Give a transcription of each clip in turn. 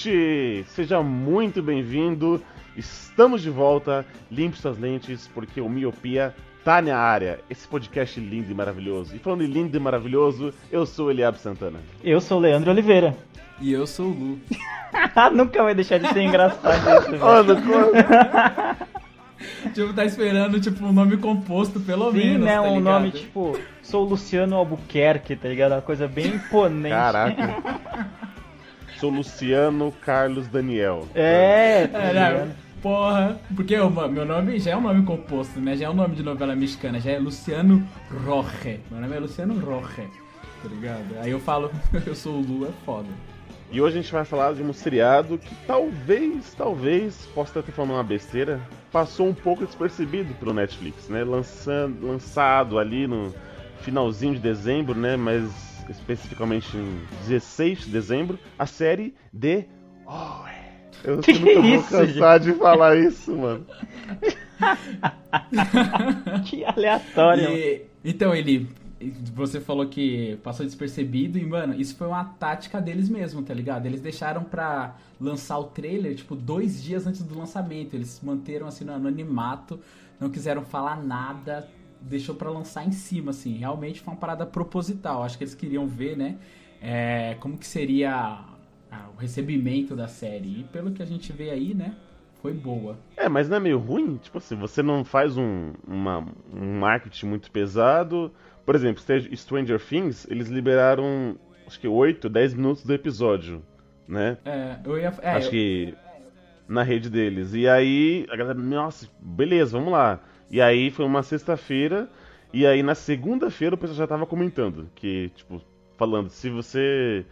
ouvinte! Seja muito bem-vindo. Estamos de volta. Limpe suas lentes, porque o Miopia tá na área. Esse podcast lindo e maravilhoso. E falando em lindo e maravilhoso, eu sou o Eliab Santana. Eu sou o Leandro Oliveira. E eu sou o Lu. Nunca vai deixar de ser engraçado isso, velho. tipo, tá esperando, tipo, um nome composto, pelo Sim, menos. né? tá um nome tipo, sou Luciano Albuquerque, tá ligado? Uma coisa bem imponente. Caraca. sou Luciano Carlos Daniel. É, É, né? Porra, porque o meu nome já é um nome composto, né? Já é um nome de novela mexicana, já é Luciano Roche. Meu nome é Luciano Roche, tá ligado? Aí eu falo, eu sou o Lu, é foda. E hoje a gente vai falar de um seriado que talvez, talvez, possa estar falando uma besteira, passou um pouco despercebido pelo Netflix, né? Lançando, lançado ali no finalzinho de dezembro, né? Mas especificamente em 16 de dezembro, a série The Oh, eu Que nunca vou isso, cansar de falar isso, mano. Que aleatório. E, então, ele. Você falou que passou despercebido e, mano, isso foi uma tática deles mesmo, tá ligado? Eles deixaram pra lançar o trailer, tipo, dois dias antes do lançamento. Eles manteram, assim, no anonimato, não quiseram falar nada, deixou pra lançar em cima, assim. Realmente foi uma parada proposital. Acho que eles queriam ver, né, é, como que seria ah, o recebimento da série. E pelo que a gente vê aí, né, foi boa. É, mas não é meio ruim? Tipo assim, você não faz um, uma- um marketing muito pesado. Por exemplo, Stranger Things, eles liberaram acho que 8, 10 minutos do episódio, né? É, eu ia. É, acho eu- que na rede deles. E aí a galera, nossa, beleza, vamos lá. E aí foi uma sexta-feira, e aí na segunda-feira o pessoal já tava comentando que, tipo, falando, se você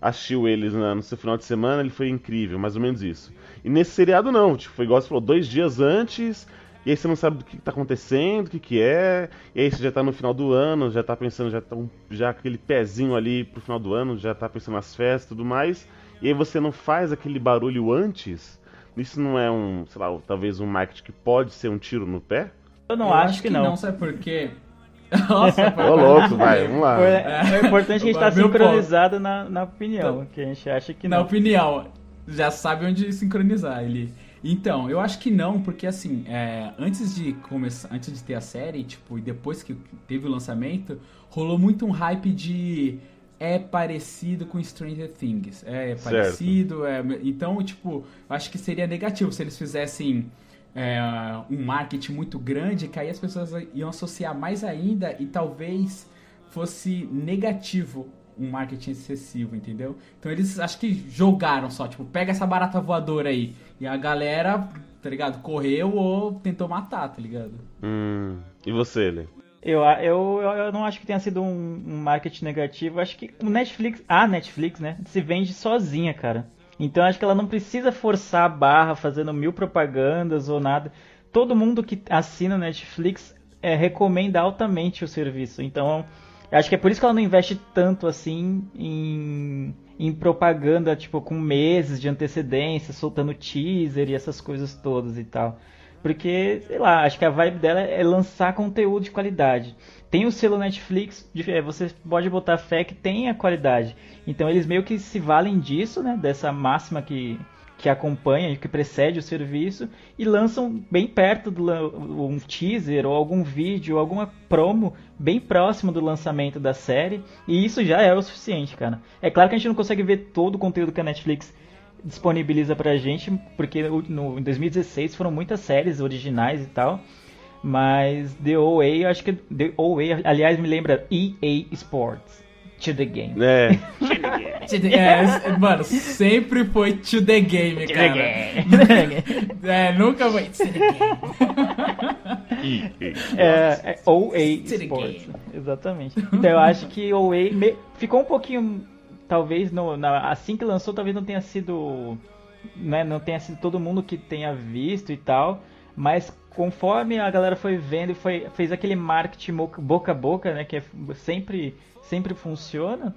assistiu eles no seu final de semana, ele foi incrível, mais ou menos isso. E nesse seriado não, tipo, foi igual você falou, dois dias antes, e aí você não sabe do que tá acontecendo, o que que é, e aí você já tá no final do ano, já tá pensando, já tá um- já aquele pezinho ali pro final do ano, já tá pensando nas festas e tudo mais, e aí você não faz aquele barulho antes, isso não é um, sei lá, talvez um marketing que pode ser um tiro no pé? Eu não eu acho, que, não. sabe por quê? Nossa, Ô louco, vai, vamos lá. Foi- É, importante que a gente tá sincronizado na, na opinião, que a gente acha que Na não. opinião, já sabe onde sincronizar ele. Então, eu acho que não, porque assim, é, antes de começar, antes de ter a série, tipo, e depois que teve o lançamento, rolou muito um hype de é parecido com Stranger Things. É Certo. parecido, é, então, tipo, eu acho que seria negativo se eles fizessem é, um marketing muito grande, que aí as pessoas iam associar mais ainda e talvez fosse negativo um marketing excessivo, entendeu? Então eles acho que jogaram só, tipo, pega essa barata voadora aí. E a galera, tá ligado? Correu ou tentou matar, tá ligado? Hum, e você, Lê? Eu, eu, eu, não acho que tenha sido um, um marketing negativo. Acho que o Netflix, a Netflix, né, se vende sozinha, cara. Então acho que ela não precisa forçar a barra fazendo mil propagandas ou nada. Todo mundo que assina Netflix é, recomenda altamente o serviço. Então acho que é por isso que ela não investe tanto assim em, em propaganda, tipo, com meses de antecedência, soltando teaser e essas coisas todas e tal. Porque, sei lá, acho que a vibe dela é lançar conteúdo de qualidade. Tem o selo Netflix, é, você pode botar fé que tem a qualidade. Então eles meio que se valem disso, né? Dessa máxima que, que acompanha, que precede o serviço, e lançam bem perto do um teaser ou algum vídeo, alguma promo bem próximo do lançamento da série. E isso já é o suficiente, cara. É claro que a gente não consegue ver todo o conteúdo que a Netflix disponibiliza pra gente, porque no, no- em 2016 foram muitas séries originais e tal. Mas The OA, eu acho que The OA, aliás, me lembra EA Sports. To the game. É, É, mano, sempre foi to the game, cara. É, nunca foi to the game. É, é OA To the Sports. game. Exatamente. Então eu acho que OA me- ficou um pouquinho. Talvez no, na- assim que lançou, talvez não tenha sido. Né, não tenha sido todo mundo que tenha visto e tal. Mas conforme a galera foi vendo e foi, fez aquele marketing boca a boca, né? Que é sempre, sempre funciona.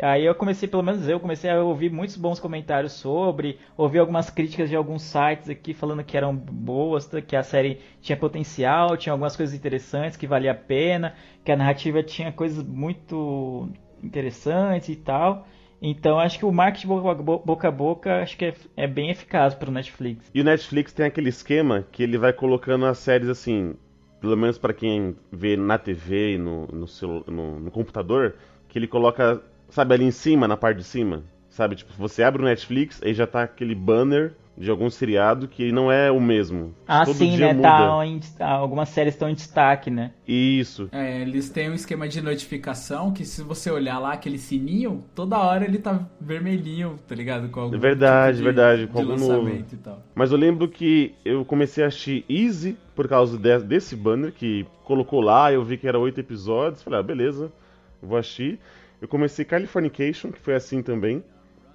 Aí eu comecei, pelo menos eu, comecei a ouvir muitos bons comentários sobre, ouvi algumas críticas de alguns sites aqui falando que eram boas, que a série tinha potencial, tinha algumas coisas interessantes, que valia a pena, que a narrativa tinha coisas muito interessantes e tal. Então acho que o marketing boca a boca acho que é, é bem eficaz para o Netflix. E o Netflix tem aquele esquema que ele vai colocando as séries assim, pelo menos para quem vê na TV e no, no, no, no computador, que ele coloca, sabe, ali em cima, na parte de cima. Sabe, tipo, você abre o Netflix, aí já tá aquele banner de algum seriado que não é o mesmo. Ah, Todo sim, né? Tá em, algumas séries estão em destaque, né? Isso. É, eles têm um esquema de notificação que se você olhar lá aquele sininho, toda hora ele tá vermelhinho, tá ligado? Com algum verdade, tipo de, verdade, com algum novo. E tal. Mas eu lembro que eu comecei a assistir Easy por causa de, desse banner que colocou lá, eu vi que era oito episódios, falei, ah, beleza, vou assistir. Eu comecei Californication, que foi assim também.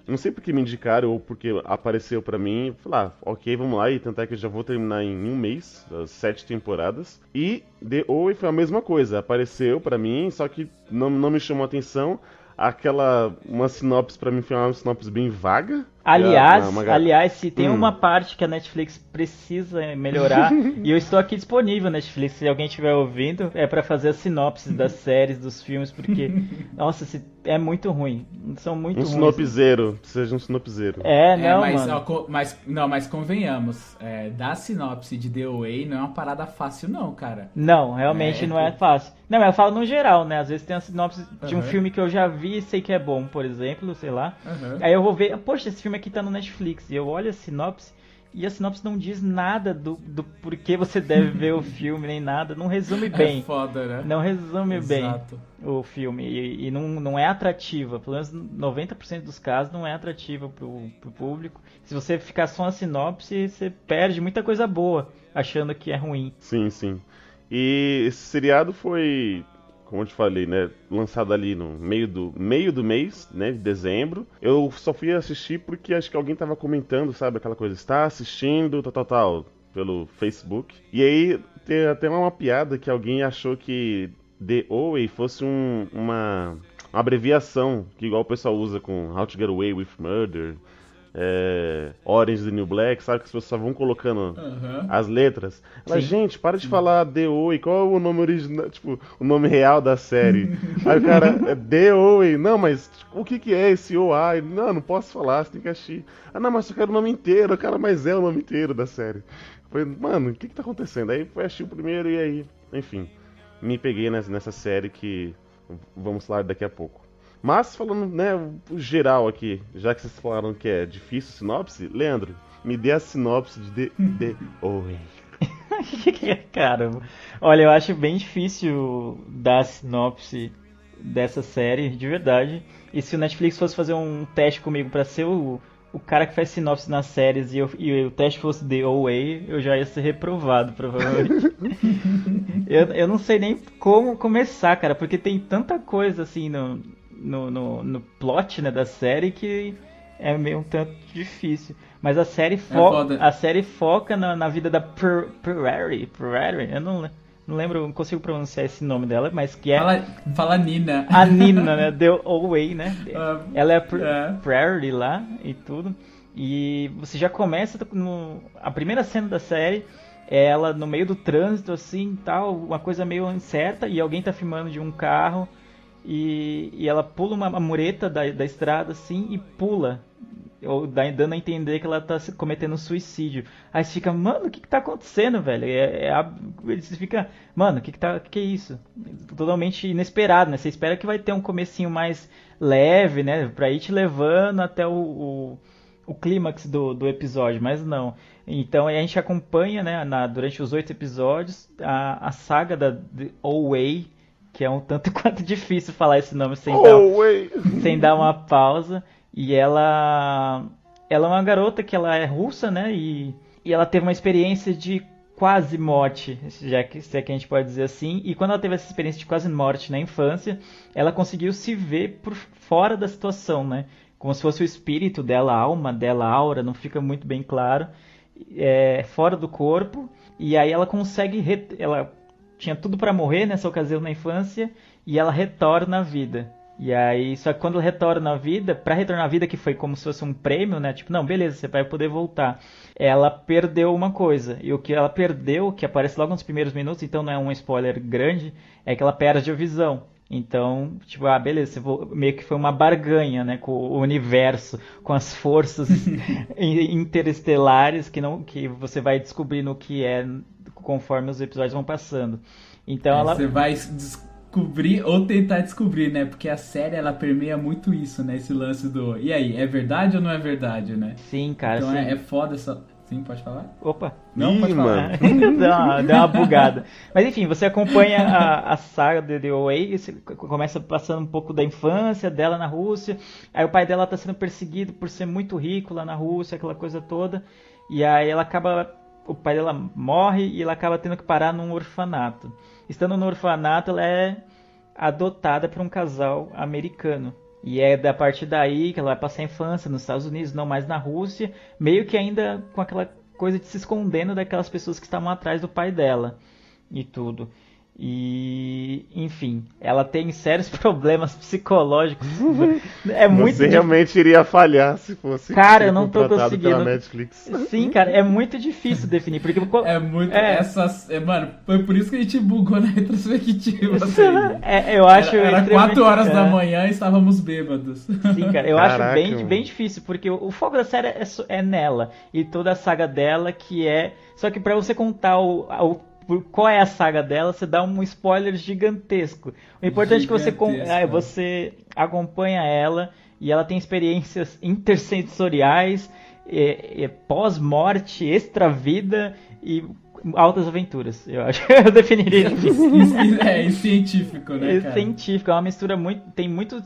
Não sei porque me indicaram ou porque apareceu para mim. Falei, ah, ok, vamos lá e tentar que eu já vou terminar em um mês, as sete temporadas. E The Oi foi a mesma coisa, apareceu para mim, só que não, não me chamou atenção. Aquela, uma sinopse para mim foi uma sinopse bem vaga. Aliás, uma, uma... aliás, se tem hum. uma parte que a Netflix precisa melhorar, e eu estou aqui disponível Netflix, se alguém estiver ouvindo, é para fazer a sinopse das séries, dos filmes, porque nossa, se é muito ruim. São muito um ruins. sinopzeiro, seja um sinopzeiro. É, é não, é, mas, mano. Ó, mas, não, mas convenhamos, é, dar sinopse de The Way não é uma parada fácil não, cara. Não, realmente é, não é fácil. Não, eu falo no geral, né? Às vezes tem a sinopse de um filme que eu já vi e sei que é bom, por exemplo, sei lá. Uhum. Aí eu vou ver, poxa, esse filme aqui tá no Netflix. E eu olho a sinopse e a sinopse não diz nada do, do porquê você deve ver o filme, nem nada. Não resume é bem. É foda, né? Não resume Exato. bem o filme. E, e, não, não é atrativa. Pelo menos 90% dos casos não é atrativa pro, pro público. Se você ficar só na sinopse, você perde muita coisa boa, achando que é ruim. Sim, sim. E esse seriado foi como eu te falei, né, lançado ali no meio do meio do mês, né, de dezembro. Eu só fui assistir porque acho que alguém tava comentando, sabe, aquela coisa, está assistindo, tal, tal, tal, pelo Facebook. E aí tem até uma piada que alguém achou que The Oway fosse um, uma, uma abreviação, que igual o pessoal usa com How to Get Away with Murder, é, Orange the New Black, sabe? Que as pessoas só vão colocando uhum. as letras. Ela, gente, para de falar D.O. e qual é o nome original, tipo, o nome real da série? Aí o cara, é D.O. Não, mas tipo, o que que é esse O.A.? Não, não posso falar, você tem que assistir. Ah, não, mas eu quero o nome inteiro, cara, mas é o nome inteiro da série. Falei, mano, o que que tá acontecendo? Aí foi assistir o primeiro e aí, enfim, me peguei nessa série que vamos falar daqui a pouco. Mas falando, né, o geral aqui, já que vocês falaram que é difícil sinopse, Leandro, me dê a sinopse de The Owen. Caramba. Olha, eu acho bem difícil dar a sinopse dessa série, de verdade. E se o Netflix fosse fazer um teste comigo para ser o, o cara que faz sinopse nas séries e, eu, e o teste fosse The Away, eu já ia ser reprovado, provavelmente. eu, eu não sei nem como começar, cara, porque tem tanta coisa assim no, no, no, no plot né, da série que é meio um tanto difícil. Mas a série, fo é a série foca na, na vida da Prairie. Prairie? Eu não, não lembro, não consigo pronunciar esse nome dela, mas que é. Fala, fala Nina. A Nina, né? The Away, né? Um, Ela é a pr é. Prairie lá e tudo. E você já começa no. A primeira cena da série é ela no meio do trânsito, assim tal, uma coisa meio incerta, e alguém tá filmando de um carro e, e ela pula uma, mureta da, da estrada assim e pula. Ou dando a entender que ela tá cometendo suicídio. Aí você fica, mano, o que que tá acontecendo, velho? É, é, você fica, mano, o que que tá. que, que é isso? Totalmente inesperado, né? Você espera que vai ter um comecinho mais leve, né? Pra ir te levando até o, o, o clímax do, do episódio, mas não. Então a gente acompanha, né, na, durante os oito episódios, a, a saga da Way que é um tanto quanto difícil falar esse nome sem, oh, dar, sem dar uma pausa. E ela ela é uma garota que ela é russa, né? E, e ela teve uma experiência de quase morte, já que, se é que a gente pode dizer assim. E quando ela teve essa experiência de quase morte na infância, ela conseguiu se ver por fora da situação, né? Como se fosse o espírito dela, a alma dela, a aura, não fica muito bem claro. É, fora do corpo. E aí ela consegue. Ela tinha tudo para morrer nessa ocasião na infância e ela retorna à vida. E aí, só que quando ela retorna à vida, para retornar à vida, que foi como se fosse um prêmio, né? Tipo, não, beleza, você vai poder voltar. Ela perdeu uma coisa. E o que ela perdeu, que aparece logo nos primeiros minutos, então não é um spoiler grande, é que ela perde a visão. Então, tipo, ah, beleza, meio que foi uma barganha, né, com o universo, com as forças interestelares que não que você vai descobrindo o que é conforme os episódios vão passando. Então é, ela você vai descobrir ou tentar descobrir, né? Porque a série ela permeia muito isso, né? Esse lance do e aí, é verdade ou não é verdade, né? Sim, cara. Então sim. É, é foda essa Sim, pode falar? Opa. Não, Ih, pode falar. mano. deu, uma, deu uma bugada. Mas enfim, você acompanha a, a saga de The Away, você começa passando um pouco da infância dela na Rússia. Aí o pai dela tá sendo perseguido por ser muito rico lá na Rússia, aquela coisa toda. E aí ela acaba. O pai dela morre e ela acaba tendo que parar num orfanato. Estando no orfanato, ela é adotada por um casal americano. E é da partir daí que ela vai passar a infância nos Estados Unidos, não mais na Rússia, meio que ainda com aquela coisa de se escondendo daquelas pessoas que estavam atrás do pai dela e tudo. E, enfim, ela tem sérios problemas psicológicos. É muito Você realmente iria falhar se fosse Cara, eu não tô conseguindo. Netflix. Sim, cara, é muito difícil definir, porque É muito. É. Essas, é, mano, foi por isso que a gente bugou na retrospectiva. assim. é, eu acho era, era extremamente- 4 horas da é. manhã e estávamos bêbados. Sim, cara, eu Caraca, acho bem, mano. bem difícil, porque o, o foco da série é, só- é nela. E toda a saga dela, que é. Só que pra você contar o, o- por- qual é a saga dela, você dá um spoiler gigantesco. O importante é que você, Gigantesco, ah, é. você acompanha ela e ela tem experiências intersensoriais, é, é, pós-morte, extra-vida e altas aventuras. Eu acho que eu definiria. Isso- é, e científico, né, É cara? científico, é uma mistura muito. Tem muito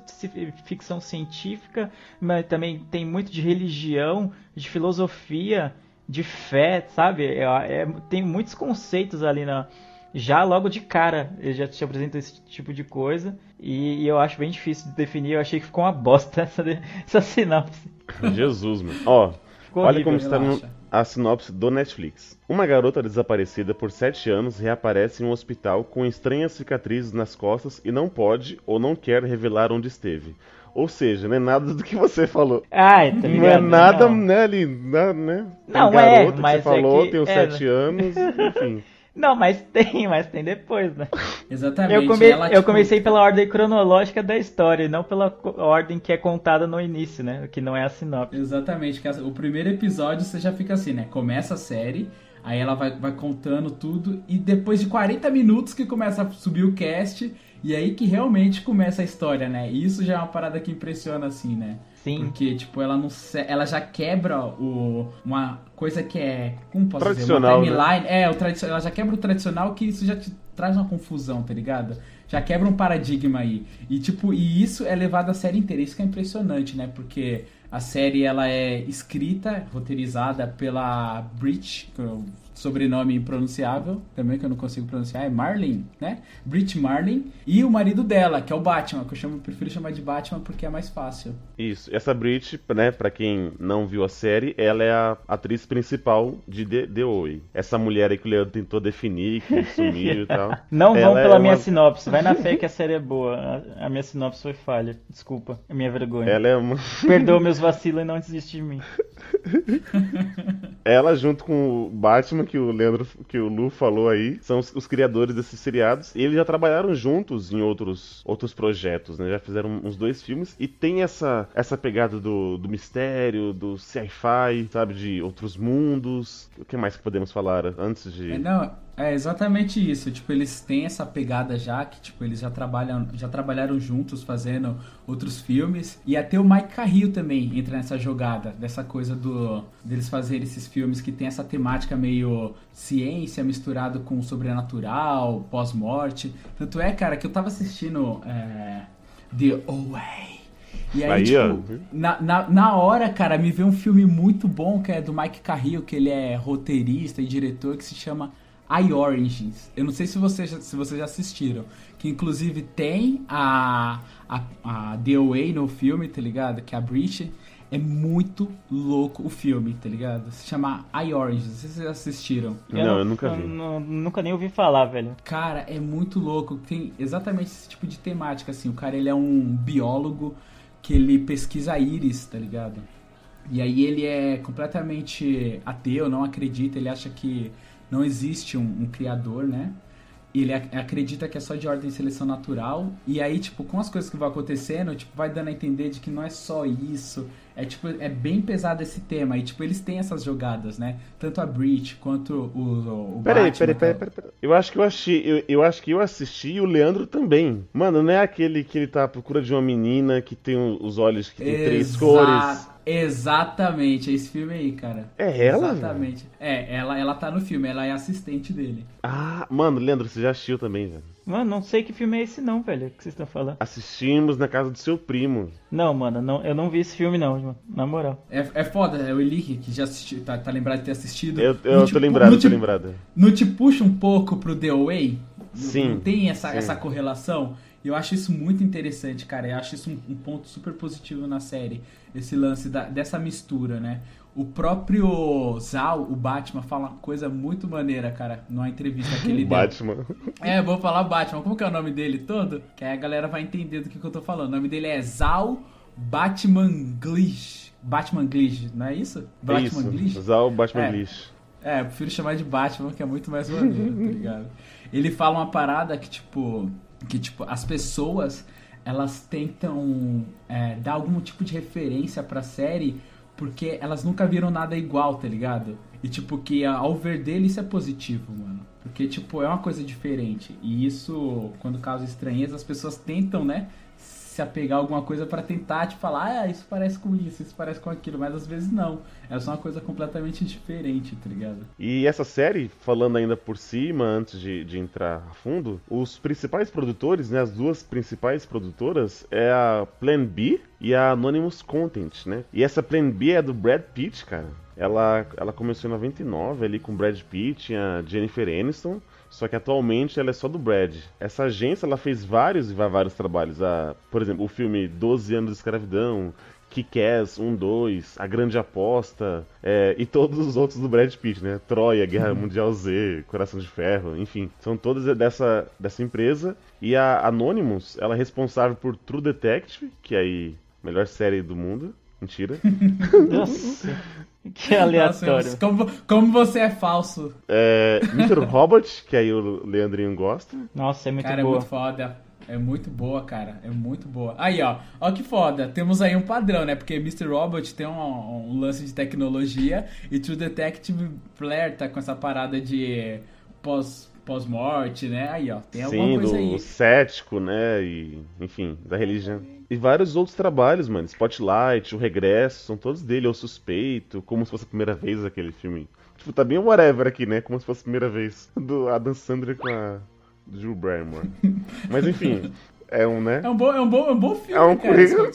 ficção científica, mas também tem muito de religião, de filosofia, de fé, sabe? É- é- tem muitos conceitos ali na. Já logo de cara, ele já te apresenta esse tipo de coisa. E, e eu acho bem difícil de definir. Eu achei que ficou uma bosta essa, de- essa sinopse. Jesus, mano. Ó, Ficou olha horrível. como está no- a sinopse do Netflix. Uma garota desaparecida por 7 anos reaparece em um hospital com estranhas cicatrizes nas costas e não pode ou não quer revelar onde esteve. Ou seja, não é nada do que você falou. Ai, tá Não é ligado? nada, Não. né, ali, na- né? Tem Não, é, que mas você é falou, que- tem os é, 7 anos, enfim. Não, mas tem, mas tem depois, né? Exatamente. Eu, come- ela, eu tipo, comecei pela ordem cronológica da história, e não pela ordem que é contada no início, né? Que não é a sinopse. Exatamente, que o primeiro episódio você já fica assim, né? Começa a série, aí ela vai, vai contando tudo, e depois de 40 minutos que começa a subir o cast, e aí que realmente começa a história, né? E isso já é uma parada que impressiona, assim, né? Sim. Porque, tipo, ela não ela já quebra o, uma coisa que é. Como posso Tradicional, dizer? Uma timeline. É, o tradicional. Ela já quebra o tradicional que isso já te traz uma confusão, tá ligado? Já quebra um paradigma aí. E, tipo, e isso é levado a série inteira. Isso que é impressionante, né? Porque a série ela é escrita, roteirizada pela Brit, que é o sobrenome impronunciável, também que eu não consigo pronunciar, é Marlin, né? Brit Marlin. E o marido dela, que é o Batman, que eu chamo, prefiro chamar de Batman porque é mais fácil. Isso. Essa Brit, né, pra quem não viu a série, ela é a atriz principal de The, The Oi. Essa mulher aí que o Leandro tentou definir, que sumiu e tal. Não vão Ela é pela minha uma- sinopse. Vai na fé que a série é boa. A, a minha sinopse foi falha. Desculpa, é minha vergonha. Ela é uma... Perdoa meus vacilos e não desiste de mim. Ela, junto com o Batman, que o Leandro, que o Lu falou aí, são os, os criadores desses seriados. E eles já trabalharam juntos em outros, outros projetos, né? Já fizeram uns dois filmes. E tem essa, essa pegada do, do mistério, do sci-fi, sabe? De outros mundos. O que mais que podemos falar antes de. É, não, é exatamente isso. Tipo, eles têm essa pegada já que, tipo, eles já trabalham, já trabalharam juntos fazendo outros filmes. E até o Mike Carrillo também entra nessa jogada, dessa coisa do deles fazerem esses filmes que tem essa temática meio ciência misturado com sobrenatural, pós-morte. Tanto é, cara, que eu tava assistindo é, The Away. E aí, Aí, tipo, na, na, na hora, cara, me veio um filme muito bom que é do Mike Carrillo, que ele é roteirista e diretor, que se chama I Origins. Eu não sei se vocês, já- se vocês já assistiram. Que inclusive tem a, a, a The Away no filme, tá ligado? Que é a Brit. É muito louco o filme, tá ligado? Se chama I Origins. Não sei se vocês já assistiram. Não, eu nunca vi. nu- nunca nem ouvi falar, velho. Cara, é muito louco. Tem exatamente esse tipo de temática, assim. O cara, ele é um biólogo que ele pesquisa íris, tá ligado? E aí ele é completamente ateu, não acredita, ele acha que não existe um, um criador, né? ele ac- acredita que é só de ordem de seleção natural. E aí, tipo, com as coisas que vão acontecendo, tipo, vai dando a entender de que não é só isso. É tipo, é bem pesado esse tema. E tipo, eles têm essas jogadas, né? Tanto a Breach quanto o, o, Peraí, Batman, peraí, peraí, é- peraí, peraí. Eu acho que eu achei. Eu, eu acho que eu assisti e o Leandro também. Mano, não é aquele que ele tá à procura de uma menina que tem os olhos que tem três cores. Exatamente, é esse filme aí, cara. É ela? Exatamente. É, ela, ela tá no filme, ela é assistente dele. Ah, mano, Leandro, você já assistiu também, velho. Mano, não sei que filme é esse não, velho, que vocês estão falando. Assistimos na casa do seu primo. Não, mano, não, eu não vi esse filme não, mano, na moral. É, é foda, é o Elique que já assistiu, tá, tá lembrado de ter assistido. Eu, eu Não tô te lembrado, não tô lembrado. Não te puxa um pouco pro The Away? Não- Sim, Não tem essa, sim. essa correlação? Eu acho isso muito interessante, cara. Eu acho isso um, um ponto super positivo na série. Esse lance da- dessa mistura, né? O próprio Zal, o Batman, fala uma coisa muito maneira, cara, numa entrevista que ele deu. Batman. É, vou falar Batman. Como que é o nome dele todo? Que aí a galera vai entender do que, que eu tô falando. O nome dele é Zal Batman Glitch. Batman Glitch, não é isso? É Batman isso. Usar o Batman É. Glitch. É, eu prefiro chamar de Batman, que é muito mais maneiro, tá ligado? Ele fala uma parada que, tipo, que, tipo, as pessoas, elas tentam é, dar algum tipo de referência pra série porque elas nunca viram nada igual, tá ligado? E, tipo, que ao ver dele isso é positivo, mano. Porque, tipo, é uma coisa diferente. E isso, quando causa estranheza, as pessoas tentam, né? Se apegar a alguma coisa pra tentar te falar, ah, isso parece com isso, isso parece com aquilo, mas às vezes não. É só uma coisa completamente diferente, tá ligado? E essa série, falando ainda por cima, antes de, de entrar a fundo, os principais produtores, né, as duas principais produtoras, é a Plan B e a Anonymous Content, né? E essa Plan B é do Brad Pitt, cara. Ela, ela começou em 99 ali com Brad Pitt a Jennifer Aniston, só que atualmente ela é só do Brad. Essa agência ela fez vários e vários trabalhos. A, por exemplo, o filme 12 anos de escravidão, Kick-Ass 1, 2, A Grande Aposta é, e todos os outros do Brad Pitt, né? Troia, Guerra Mundial Z, Coração de Ferro, enfim. São todas dessa, dessa empresa. E a Anonymous, ela é responsável por True Detective, que é aí a melhor série do mundo. Mentira. Nossa, que aleatório. Nossa, como, como você é falso. É, Mr. Robot, que aí o Leandrinho gosta. Nossa, é muito cara, boa. é muito foda. É muito boa, cara. É muito boa. Aí, ó. Ó que foda. Temos aí um padrão, né? Porque Mr. Robot tem um, um lance de tecnologia e True Detective flerta com essa parada de pós- pós-morte, né? Aí, ó. Tem alguma Sim, coisa do aí. cético, né? E, enfim, da religião. E vários outros trabalhos, mano. Spotlight, O Regresso, são todos dele. O Suspeito, como se fosse a primeira vez aquele filme. Tipo, tá bem whatever aqui, né? Como se fosse a primeira vez do Adam Sandler com a Drew Barrymore. Mas enfim, é um, né? É um bom, é um bom, é um bom filme, É um cara. currículo.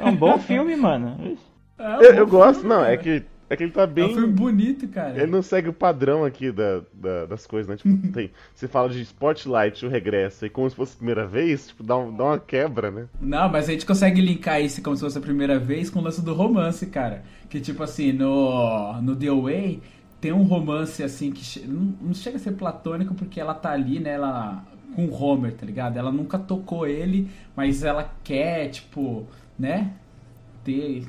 É É um bom filme, mano. um Eu, bom eu gosto, filme, não, é cara. que, é que ele tá É um bem. filme bonito, cara. Ele não segue o padrão aqui da, da- das coisas, né? Tipo, tem. Você fala de Spotlight, o regresso, e como se fosse a primeira vez, tipo, dá, um- dá uma quebra, né? Não, mas a gente consegue linkar isso como se fosse a primeira vez com o lance do romance, cara. Que tipo assim, no, no The Away tem um romance assim que não, não chega a ser platônico porque ela tá ali, né? Ela com o Homer, tá ligado? Ela nunca tocou ele, mas ela quer, tipo, né? Ter.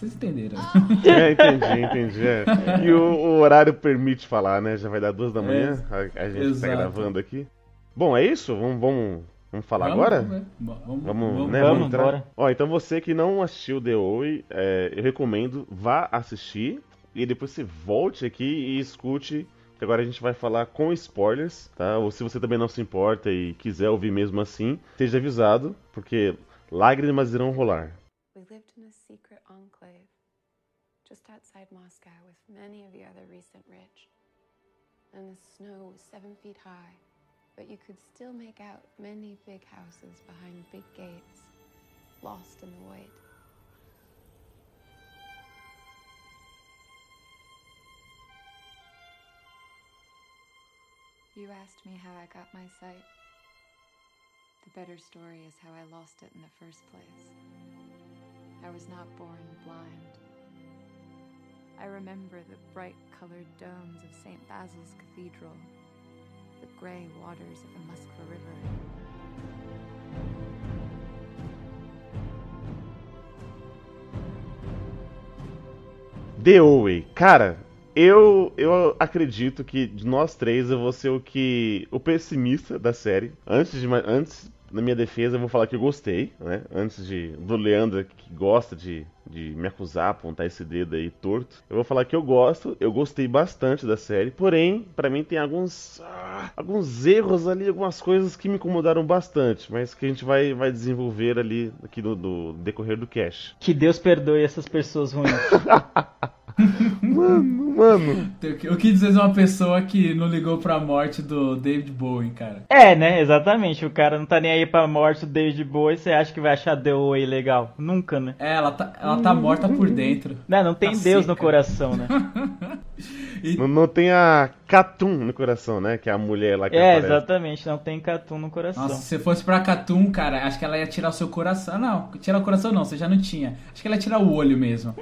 Vocês entenderam? É, entendi, entendi. é. E o, o horário permite falar, né? Já vai dar duas da manhã, a, a gente tá exato. gravando aqui. Bom, é isso? Vamos, vamos, vamos falar Vamos, agora? Vamos, vamos, Vamos, né? Vamos, entrar. Ó, então você que não assistiu The Oi, é, eu recomendo, vá assistir e depois você volte aqui e escute. Que agora a gente vai falar com spoilers, tá? Ou se você também não se importa e quiser ouvir mesmo assim, esteja avisado, porque lágrimas irão rolar. We lived in a secret just outside Moscow with many of the other recent rich. And the snow was seven feet high, but you could still make out many big houses behind big gates, lost in the white. You asked me how I got my sight. The better story is how I lost it in the first place. I was not born blind. I remember the bright colored domes of St. Basil's Cathedral, the gray waters of the Moskva River. The Oi, cara, eu, eu acredito que de nós três eu vou ser o que. o pessimista da série. Antes de. Antes, na minha defesa, eu vou falar que eu gostei, né? Antes de. Do Leandro que gosta de, de me acusar, apontar esse dedo aí torto. Eu vou falar que eu gosto, eu gostei bastante da série. Porém, pra mim tem alguns. ah, alguns erros ali, algumas coisas que me incomodaram bastante. Mas que a gente vai, vai desenvolver ali aqui no, no decorrer do cast. Que Deus perdoe essas pessoas ruins. Mano, mano. Eu quis dizer uma pessoa que não ligou pra morte do David Bowie, cara. É, né? Exatamente. O cara não tá nem aí pra morte do David Bowie. Você acha que vai achar The Way legal? Nunca, né? É, ela tá, ela tá morta por dentro. Não, não tem Tá Deus seca. no coração, né? Não, não tem a Catum no coração, né? Que é a mulher lá que É, aparece. exatamente. Não tem Catum no coração. Nossa, se fosse pra Catum, cara, acho que ela ia tirar o seu coração. Não, tirar o coração não, você já não tinha. Acho que ela ia tirar o olho mesmo.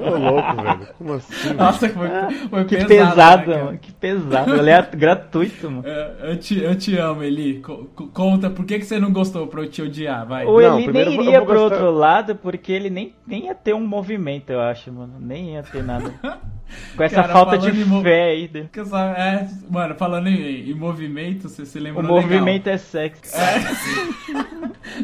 Ô, louco, velho. Como assim? Nossa, foi, foi que pesado, pesado, né. Que pesado. Ele é gratuito, mano. É, Eu te, eu te amo, Eli. Co- co- conta, por que, que você não gostou pra eu te odiar? Vai. O Não, Eli nem iria pro gostar- outro lado porque ele nem, nem ia ter um movimento, eu acho, mano. Nem ia ter nada. Com essa Cara, falta de falando em mo- fé essa- é, mano, falando em, em movimento, você se O lembrou legal. movimento é sexy.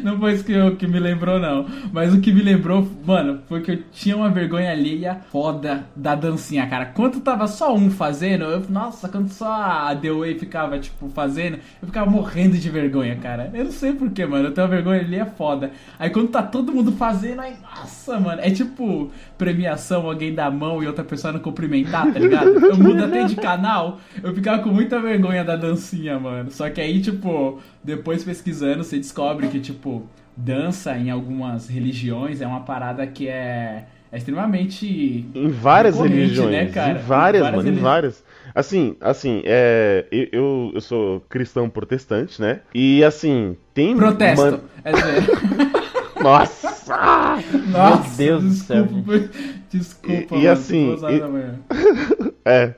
Não foi isso que, eu- que me lembrou, não. Mas o que me lembrou, mano, foi que eu tinha uma vergonha alheia foda da dancinha, cara. Quando tava só um fazendo, eu, nossa, quando só a The Way ficava, tipo, fazendo, eu ficava morrendo de vergonha, cara. Eu não sei porquê, mano. Eu tenho uma vergonha alheia foda. Aí quando tá todo mundo fazendo, aí, nossa, mano. É tipo premiação, alguém dá a mão e outra pessoa não cumprimentar, tá ligado? Eu mudo até de canal. Eu ficava com muita vergonha da dancinha, mano. Só que aí, tipo, depois pesquisando, você descobre que, tipo, dança em algumas religiões é uma parada que é, é extremamente. Em várias Recorrente, religiões. né, cara? Em várias, Em várias mano, em várias. Assim, assim, é, eu- eu, sou cristão protestante, né? E assim, tem. Protesto. man- É. Nossa! Nossa, Deus do céu, desculpa, E- e mano, assim, duas horas e- da manhã. É.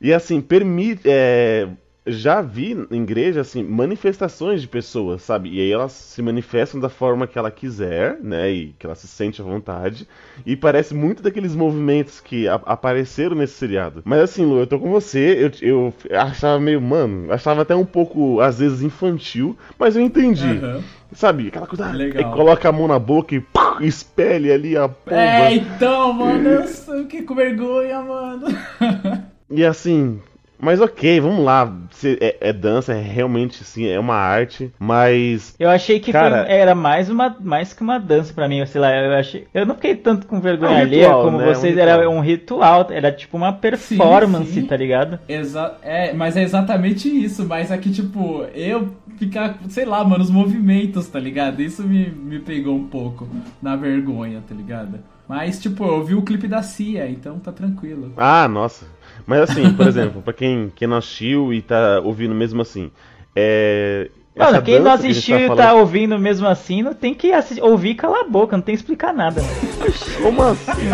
E assim, permite. é, já vi em igreja, assim, manifestações de pessoas, sabe? E aí elas se manifestam da forma que ela quiser, né? E que ela se sente à vontade. E parece muito daqueles movimentos que apareceram nesse seriado. Mas assim, Lu, eu tô com você. Eu, eu achava meio, mano, achava até um pouco, às vezes, infantil. Mas eu entendi. Aham. Sabe? Aquela coisa. ah, Legal. coloca a mão na boca e pá, espelha ali a pomba. É, então, mano, eu sou- que com vergonha, mano. E assim, mas ok, vamos lá. Se- É, é dança, é realmente sim, é uma arte, mas. Eu achei que Cara- foi- era mais, uma, mais que uma dança pra mim, sei lá, eu achei. Eu não fiquei tanto com vergonha É um alheia como né? vocês, Um era um ritual, era tipo uma performance, sim. tá ligado? Exa é, mas é exatamente isso. Mas aqui, tipo, eu ficar, sei lá, mano, os movimentos, tá ligado? Isso me, me pegou um pouco na vergonha, tá ligado? Mas, tipo, eu vi o clipe da Cia, então tá tranquilo. Ah, nossa. Mas assim, por exemplo, pra quem, quem não assistiu e tá ouvindo mesmo assim, é. Mano, quem não gente assistiu e tá tá ouvindo mesmo assim, não tem que assi- ouvir e calar a boca, não tem que explicar nada. Como assim?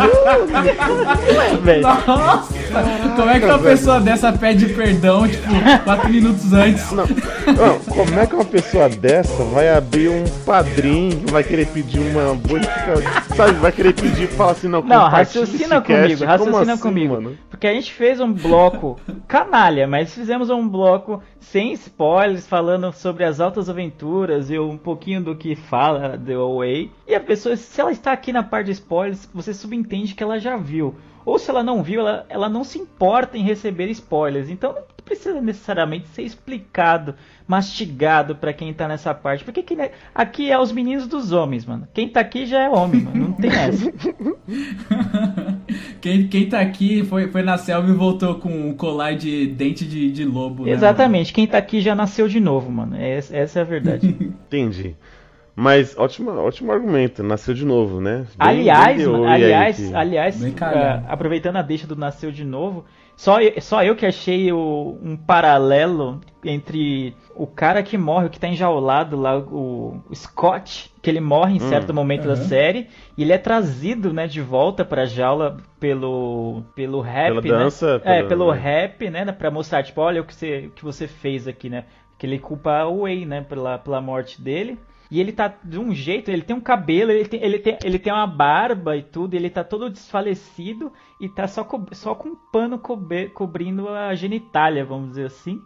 Nossa! Como é que uma pessoa dessa pede perdão, tipo, quatro minutos antes? Não, não, como é que uma pessoa dessa vai abrir um padrinho, vai querer pedir uma bonificação, sabe? Vai querer pedir, fala assim, não, Não, raciocina comigo, raciocina assim, comigo. mano? Porque a gente fez um bloco canalha, mas fizemos um bloco sem spoilers, falando sobre as altas aventuras e um pouquinho do que fala The Away. E a pessoa, se ela está aqui na parte de spoilers, você subentende que ela já viu. Ou se ela não viu, ela, ela não se importa em receber spoilers. Então precisa necessariamente ser explicado, mastigado pra quem tá nessa parte. Porque aqui, né, aqui é os meninos dos homens, mano. Quem tá aqui já é homem, mano. Não tem essa. Quem, quem tá aqui foi, foi na selva e voltou com um colar de dente de, de lobo, né, Exatamente, quem tá aqui já nasceu de novo, mano. Essa, essa é a verdade. Entendi. Mas ótimo, ótimo argumento, nasceu de novo, né? Bem- aliás, bem mano, aliás, que- aliás, ah, aproveitando a deixa do Nasceu de Novo, só eu, só eu que achei o- um paralelo entre o cara que morre, o que tá enjaulado lá, o, o Scott, que ele morre em Hum. certo momento da Aham. série, e ele é trazido, né, de volta pra jaula pelo pelo rap, Pela né? dança, É, pelo né? rap, né, pra mostrar, tipo, olha o que você, o que você fez aqui, né? Que ele culpa o Wei, né, pela, pela morte dele. E ele tá de um jeito, ele tem um cabelo, ele tem, ele tem, ele tem uma barba e tudo, ele tá todo desfalecido e tá só, co só com um pano cobrindo a genitália, vamos dizer assim.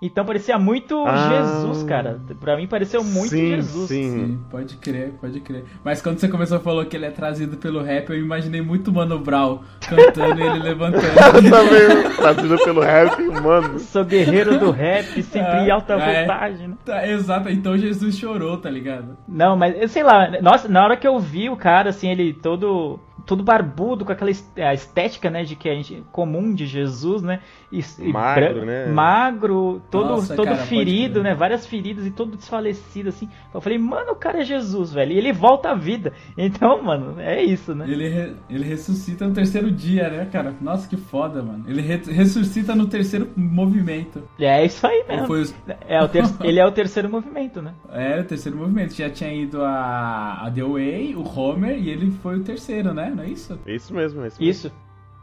Então parecia muito ah, Jesus, cara. Pra mim pareceu muito sim, Jesus. Sim. sim, pode crer, pode crer. Mas quando você começou a falar que ele é trazido pelo rap, eu imaginei muito Mano Brown cantando e ele levantando. Também trazido pelo rap, mano. Sou guerreiro do rap, sempre em alta é, voltagem, né? Tá, exato, então Jesus chorou, tá ligado? Não, mas sei lá, nossa, na hora que eu vi o cara, assim, ele todo todo barbudo, com aquela estética, né, de que a gente comum de Jesus, né? E, magro, né? Magro, todo, Nossa, todo cara, ferido, né? Várias feridas e todo desfalecido, assim. Eu falei, mano, o cara é Jesus, velho. E ele volta à vida. Então, mano, é isso, né? Ele, re, ele ressuscita no terceiro dia, né, cara? Nossa, que foda, mano. Ele re, ressuscita no terceiro movimento. É isso aí mesmo. Foi... É o ter, ele é o terceiro movimento, né? É, o terceiro movimento. Já tinha ido a, a The Way, o Homer, e ele foi o terceiro, né? Não é isso? É isso mesmo, é isso. Mesmo. Isso.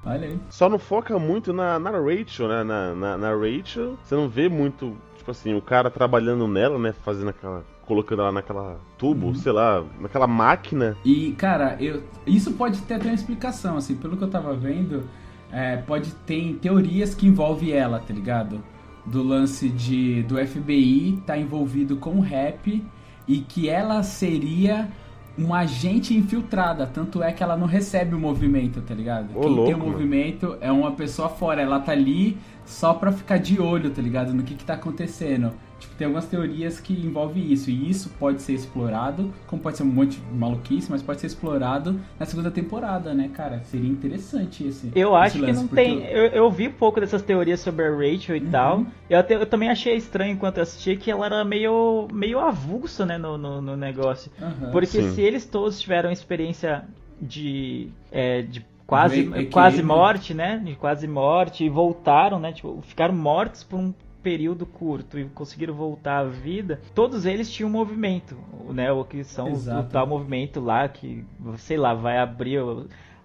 Olha aí. Só não foca muito na, na Rachel, né? Na, na, na, Rachel, você não vê muito, tipo assim, o cara trabalhando nela, né? Fazendo aquela. Colocando ela naquela tubo, uhum. sei lá, naquela máquina. E, cara, eu, isso pode ter até uma explicação, assim, pelo que eu tava vendo, é, pode ter teorias que envolve ela, tá ligado? Do lance de do FBI tá envolvido com o rap e que ela seria uma agente infiltrada, tanto é que ela não recebe o movimento, tá ligado? Ô, Quem louco, tem o movimento é uma pessoa fora, ela tá ali só pra ficar de olho, tá ligado? No que que tá acontecendo. Tipo, tem algumas teorias que envolvem isso, e isso pode ser explorado, como pode ser um monte de maluquice, mas pode ser explorado na segunda temporada, né, cara? Seria interessante esse. Eu acho esse lance, que não tem. Eu... eu, vi um pouco dessas teorias sobre a Rachel e uhum. tal. Eu, até, eu também achei estranho enquanto eu assisti que ela era meio, meio avulsa, né, no, no, no negócio. Uhum. Porque Sim. se eles todos tiveram experiência de, é, de quase, quase morte, né? De quase morte e voltaram, né? Tipo, ficaram mortos por um período curto e conseguiram voltar à vida, todos eles tinham um movimento, né? O que são Exato. o tal movimento lá que, sei lá, vai abrir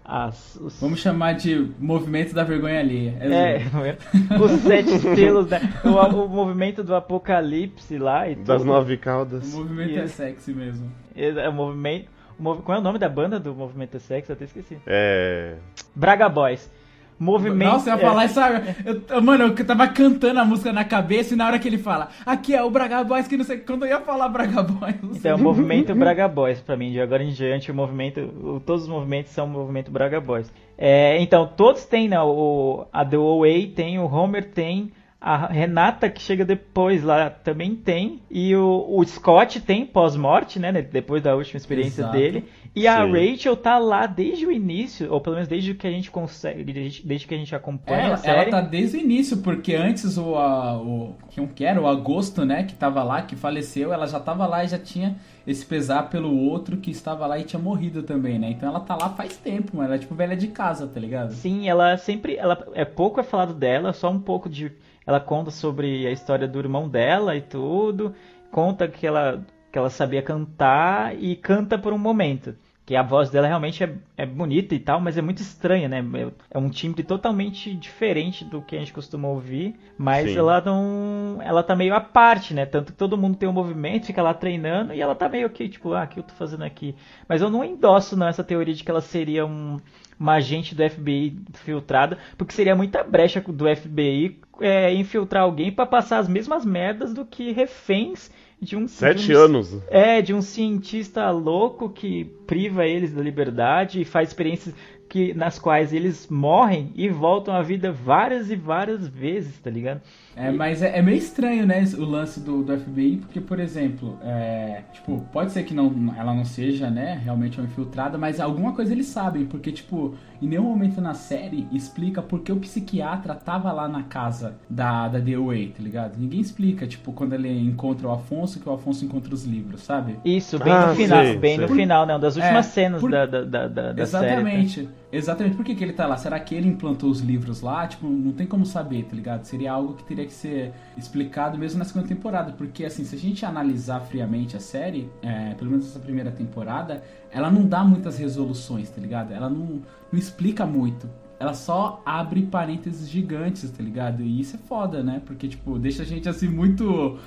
as, os... Vamos chamar de movimento da vergonha alheia. É, é os sete selos, né? O, o, movimento do apocalipse lá e Das tudo. nove caudas. O movimento é sexy mesmo. É o movimento. Qual é o nome da banda do movimento é sexy? Eu até esqueci. É. Braga Boys movimento. Nossa, eu ia falar é. isso. Eu, mano, eu tava cantando a música na cabeça e na hora que ele fala, aqui é o Braga Boys, que não sei. Quando eu ia falar Braga Boys. Então, o movimento Braga Boys, pra mim, de agora em diante, o movimento. Todos os movimentos são o movimento Braga Boys. É, então, todos têm, né? O, a The Way tem, o Homer tem. A Renata, que chega depois lá, também tem. E o, o Scott tem pós-morte, né? Depois da última experiência Exato. dele. E Sim. a Rachel tá lá desde o início, ou pelo menos desde que a gente consegue, desde, que a gente acompanha ela, a série. Ela tá desde o início, porque antes o, a, o que era, o Agosto, né, que tava lá, que faleceu, ela já tava lá e já tinha esse pesar pelo outro que estava lá e tinha morrido também, né? Então ela tá lá faz tempo, mano. Ela é tipo velha de casa, tá ligado? Sim, ela sempre. Ela, é pouco é falado dela, só um pouco de. Ela conta sobre a história do irmão dela e tudo. Conta que ela, que ela sabia cantar e canta por um momento que a voz dela realmente é, é bonita e tal, mas é muito estranha, né? É, é um timbre totalmente diferente do que a gente costuma ouvir, mas Sim. ela não. Ela tá meio à parte, né? Tanto que todo mundo tem um movimento, fica lá treinando e ela tá meio que, tipo, ah, o que eu tô fazendo aqui? Mas eu não endosso não, essa teoria de que ela seria um, uma agente do FBI filtrada, porque seria muita brecha do FBI é, infiltrar alguém para passar as mesmas merdas do que reféns de um sete de um, anos. É de um cientista louco que priva eles da liberdade e faz experiências que nas quais eles morrem e voltam à vida várias e várias vezes, tá ligado? É, mas é, é, meio estranho, né, o lance do, do FBI, porque, por exemplo, é, tipo, pode ser que não, ela não seja, né, realmente uma infiltrada, mas alguma coisa eles sabem, porque, tipo, em nenhum momento na série explica por que o psiquiatra tava lá na casa da, da DOA, tá ligado? Ninguém explica, tipo, quando ele encontra o Afonso, que o Afonso encontra os livros, sabe? Isso, bem ah, no final, sei, bem sei. no final, né, uma das últimas é, cenas por... da, da, da, da Exatamente. série. Tá? Exatamente. Por que, que ele tá lá? Será que ele implantou os livros lá? Tipo, não tem como saber, tá ligado? Seria algo que teria que ser explicado mesmo na segunda temporada. Porque, assim, se a gente analisar friamente a série, é, pelo menos essa primeira temporada, ela não dá muitas resoluções, tá ligado? Ela não, não explica muito. Ela só abre parênteses gigantes, tá ligado? E isso é foda, né? Porque, tipo, deixa a gente, assim, muito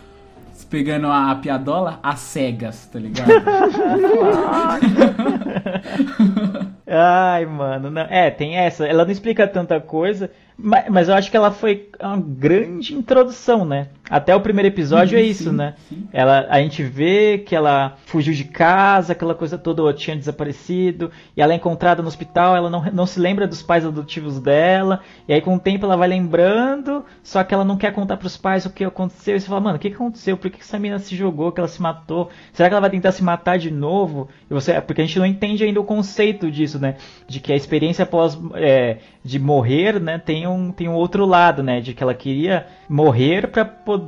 pegando a, a piadola às cegas, tá ligado? Ai, mano. Não. É, tem essa. Ela não explica tanta coisa, mas, mas eu acho que ela foi uma grande introdução, né? Até o primeiro episódio é isso, Sim, né? sim. Ela, a gente vê que ela fugiu de casa, aquela coisa toda, ou tinha desaparecido, e ela é encontrada no hospital, ela não, não se lembra dos pais adotivos dela, e aí com o tempo ela vai lembrando, só que ela não quer contar pros pais o que aconteceu, e você fala, mano, o que aconteceu? Por que que essa menina se jogou, que ela se matou? Será que ela vai tentar se matar de novo? E você, porque a gente não entende ainda o conceito disso, né? De que a experiência após é, de morrer, né, tem um, tem um outro lado, né? De que ela queria morrer para poder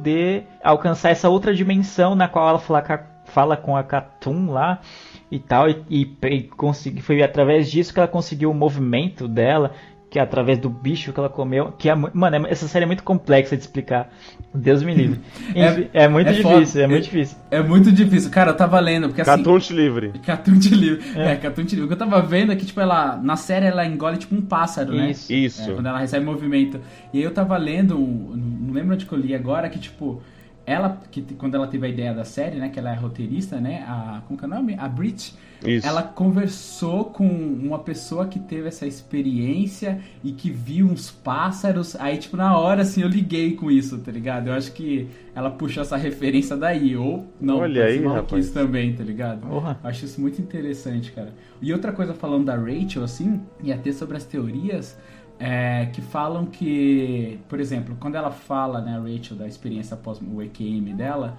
alcançar essa outra dimensão na qual ela fala, fala com a Katum lá e tal, e, e, e consegui, foi através disso que ela conseguiu o movimento dela, que é através do bicho que ela comeu, que é, mano, é- essa série é muito complexa de explicar. Deus me livre. É- é, muito é difícil, foda. é muito É- difícil. É muito difícil. Cara, eu tava lendo, porque assim. Catunte livre. Catum de livro. É, Catum de livro. O que eu tava vendo é que, tipo, ela. Na série ela engole tipo um pássaro, né? Isso. Isso. É, quando ela recebe movimento. E aí eu tava lendo, um- não lembro onde que eu li agora, que tipo, ela, que quando ela teve a ideia da série, né, que ela é roteirista, né, a, como que é o nome? A Brit, Isso. ela conversou com uma pessoa que teve essa experiência e que viu uns pássaros, aí tipo, na hora, assim, eu liguei com isso, tá ligado? Eu acho que ela puxou essa referência daí, ou não, Olha aí, rapaz. também, tá ligado? Porra. Eu Acho isso muito interessante, cara. E outra coisa falando da Rachel, assim, e até sobre as teorias, é, que falam que, por exemplo, quando ela fala, né, a Rachel, da experiência após o EQM dela,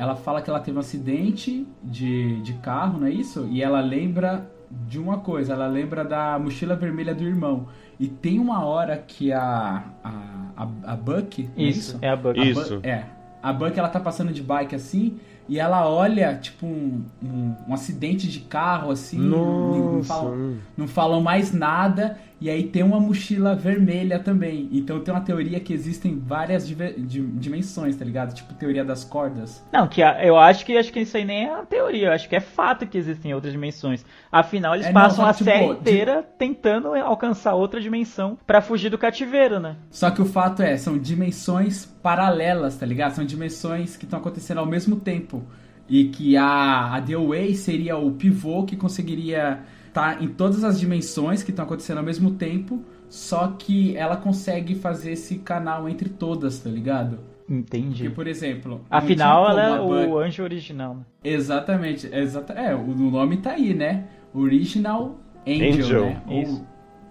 ela fala que ela teve um acidente de, de carro, não é isso? E ela lembra de uma coisa, ela lembra da mochila vermelha do irmão. E tem uma hora que a, a, a, a Buck, não é Isso, é a Buck. a Isso. Bu- é. A Buck, ela tá passando de bike assim, e ela olha, tipo, um, um, um acidente de carro, assim, não, não Nossa. falam, não falam mais nada, e aí tem uma mochila vermelha também. Então tem uma teoria que existem várias dimensões, tá ligado? Tipo, teoria das cordas. Não, que a- eu acho que acho que isso aí nem é uma teoria, eu acho que é fato que existem outras dimensões. Afinal, eles É, não, passam só a que, série tipo, de- inteira tentando alcançar outra dimensão pra fugir do cativeiro, né? Só que o fato é, são dimensões paralelas, tá ligado? São dimensões que estão acontecendo ao mesmo tempo. E que a, a The Way seria o pivô que conseguiria estar em todas as dimensões que estão acontecendo ao mesmo tempo. Só que ela consegue fazer esse canal entre todas, tá ligado? Entendi. Porque, por exemplo. Afinal, tinha ela é o anjo original. né? Exatamente, exata, é, o nome tá aí, né? Original Angel, Angel. né? Isso.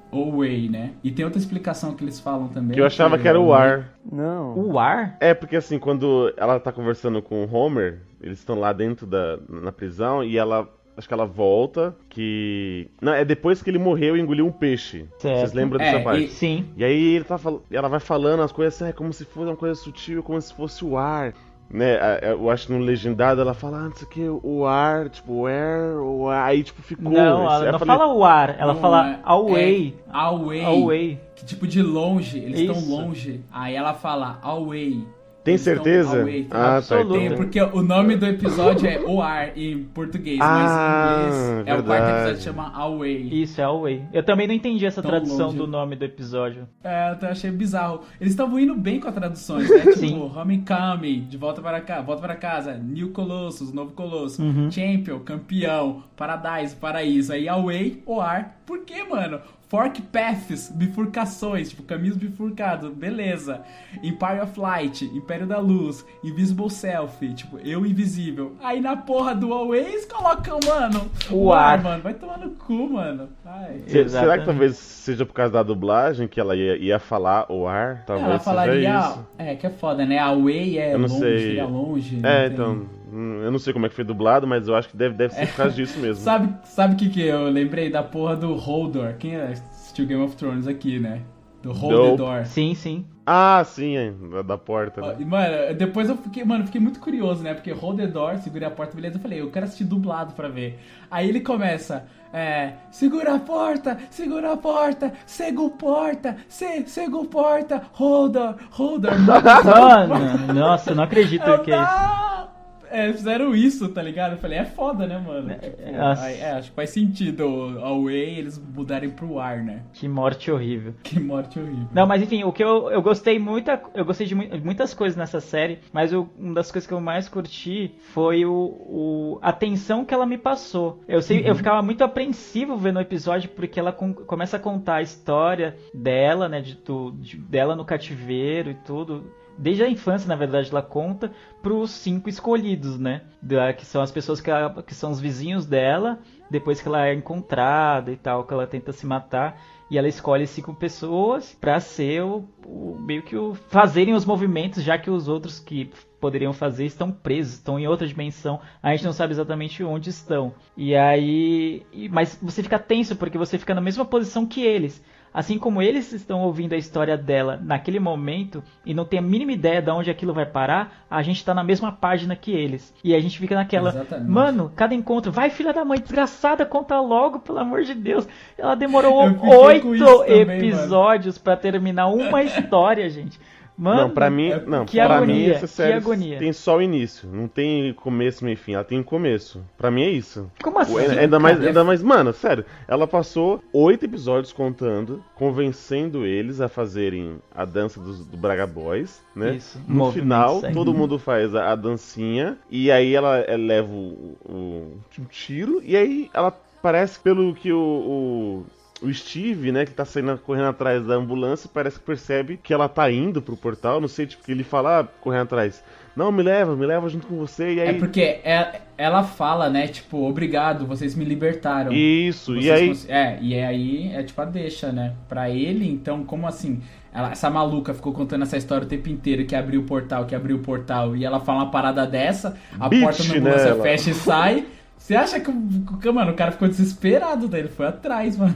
Ou, ou Way, né? E tem outra explicação que eles falam também. Que eu achava que era o ar. Não. O ar? É, porque assim, quando ela tá conversando com o Homer, eles estão lá dentro da na prisão e ela. Acho que ela volta, que. Não, é depois que ele morreu e engoliu um peixe. Certo. Vocês lembram É, dessa parte? e- Sim. E aí ele tá fal... ela vai falando as coisas assim, é como se fosse uma coisa sutil, como se fosse o ar. Né, eu acho que no legendado ela fala, ah, não sei o que, o ar, tipo, where, o ar, aí tipo ficou. Não, ela não falei, fala o ar, ela Não, fala é- away. É, away. Away. Que tipo de longe, eles estão longe. Aí ela fala away. Tem certeza? away, tá? Ah, tá. Absoluta. Tem, então- porque o nome do episódio é O Ar em português, Ah, mas em inglês é o quarto verdade. episódio chama Away. Isso, é away. Eu também não entendi essa Tão tradução longe. do nome do episódio. É, eu até achei bizarro. Eles estavam indo bem com as traduções, né? Tipo. Homecoming, de volta para cá, volta para casa, New Colossus, novo Colosso, Uhum. Champion, campeão, Paradise, paraíso. Aí Away, o ar. Por quê, mano? Fork Paths, bifurcações, tipo, caminhos bifurcados, beleza. Empire of Light, Império da Luz, Invisible Self, tipo, eu invisível. Aí na porra do Away eles colocam, mano, O ar. mano. Vai tomar no cu, mano. Ai. Se- Será que talvez seja por causa da dublagem que ela ia, ia falar o ar? Talvez Ela seja falaria. isso. É, que é foda, né? Away é Eu não longe, sei. longe. É, tem- então. hum, Eu não sei como é que foi dublado, mas eu acho que deve, deve ser por causa disso mesmo. Sabe o sabe que, que eu lembrei da porra do Holdor? Quem assistiu Game of Thrones aqui, né? Do Hold the Dope. Door. Sim, sim. Ah, sim, é, da, da porta. Né? e, Mano, depois eu fiquei, mano, fiquei muito curioso, né? Porque Hold the Door, segurei a porta, beleza. Eu falei, eu quero assistir dublado pra ver. Aí ele começa, é, segura a porta, segura a porta, cego porta, se, cego porta, Holdor, Holdor. Mano, nossa, eu não acredito Eu que é isso. É, fizeram isso, tá ligado? Eu falei, é foda, né, mano? Tipo, Nossa. aí- é, acho que faz sentido a Way eles mudarem pro ar, né? Que morte horrível. Que morte horrível. Não, mas enfim, o que eu, eu gostei muito, eu gostei de mui- muitas coisas nessa série, mas o- uma das coisas que eu mais curti foi o, o- a tensão que ela me passou. Eu sei, eu ficava muito apreensivo vendo o episódio porque ela com- começa a contar a história dela, né, de, tu- de- dela no cativeiro e tudo. Desde a infância, na verdade, ela conta pros cinco escolhidos, né? Da- que são as pessoas que, ela- que são os vizinhos dela, depois que ela é encontrada e tal, que ela tenta se matar. E ela escolhe cinco pessoas pra ser o, o- meio que o fazerem os movimentos, já que os outros que poderiam fazer estão presos, estão em outra dimensão. A gente não sabe exatamente onde estão. E aí, mas você fica tenso porque você fica na mesma posição que eles. Assim como eles estão ouvindo a história dela naquele momento e não tem a mínima ideia de onde aquilo vai parar, a gente tá na mesma página que eles. E a gente fica naquela, Exatamente. mano, cada encontro, vai filha da mãe, desgraçada, conta logo, pelo amor de Deus. Ela demorou oito também, episódios pra terminar uma história, gente. Mano, não, pra mim, é- não, que pra agonia, mim essa que série agonia. tem só o início, não tem começo, meio fim, ela tem um começo. Pra mim é isso. como assim? O- ainda mais, ainda mais, mano, sério, ela passou oito episódios contando, convencendo eles a fazerem a dança dos, do Braga Boys, né? Isso, no final, aí. todo mundo faz a, a dancinha, e aí ela, ela leva o, o- um tiro, e aí ela parece, pelo que o, o, o Steve, né, que tá saindo correndo atrás da ambulância, parece que percebe que ela tá indo pro portal, não sei, tipo, que ele fala, ah, correndo atrás, não, me leva, me leva junto com você, e aí... É porque é- ela fala, né, tipo, obrigado, vocês me libertaram. Isso, Vocês e aí... cons- É, e aí é tipo a deixa, né? Pra ele, então, como assim? Ela- essa maluca ficou contando essa história o tempo inteiro que abriu o portal, que abriu o portal, e ela fala uma parada dessa, a Bitch, porta da ambulância né, fecha e sai. Você acha que, o- mano, o cara ficou desesperado, daí ele foi atrás, mano.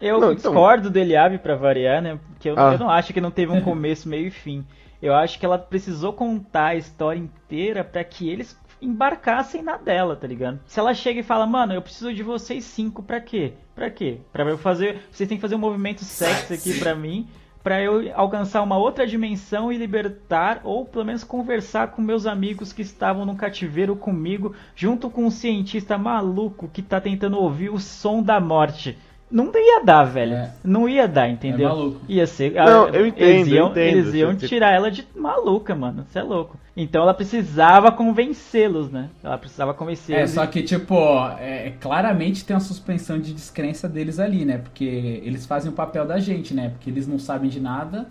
Eu Não, então- discordo do Eliabe pra variar, né? Porque eu, Ah. eu não acho que não teve um começo, meio e fim. Eu acho que ela precisou contar a história inteira pra que eles embarcassem na dela, tá ligado? Se ela chega e fala, mano, eu preciso de vocês cinco pra quê? Pra quê? Pra eu fazer. Vocês têm que fazer um movimento sexy aqui pra mim. Pra eu alcançar uma outra dimensão e libertar, ou pelo menos conversar com meus amigos que estavam no cativeiro comigo, junto com um cientista maluco que tá tentando ouvir o som da morte. Não ia dar, velho. É. Não ia dar, entendeu? É maluco. Ia ser. Não, ah, eu entendo, Eles iam, eu entendo. eles iam Você- tirar ela de maluca, mano. Você é louco. Então ela precisava convencê-los, né? Ela precisava É, convencê-los. só que, tipo, é, claramente tem uma suspensão de descrença deles ali, né? Porque eles fazem o papel da gente, né? Porque eles não sabem de nada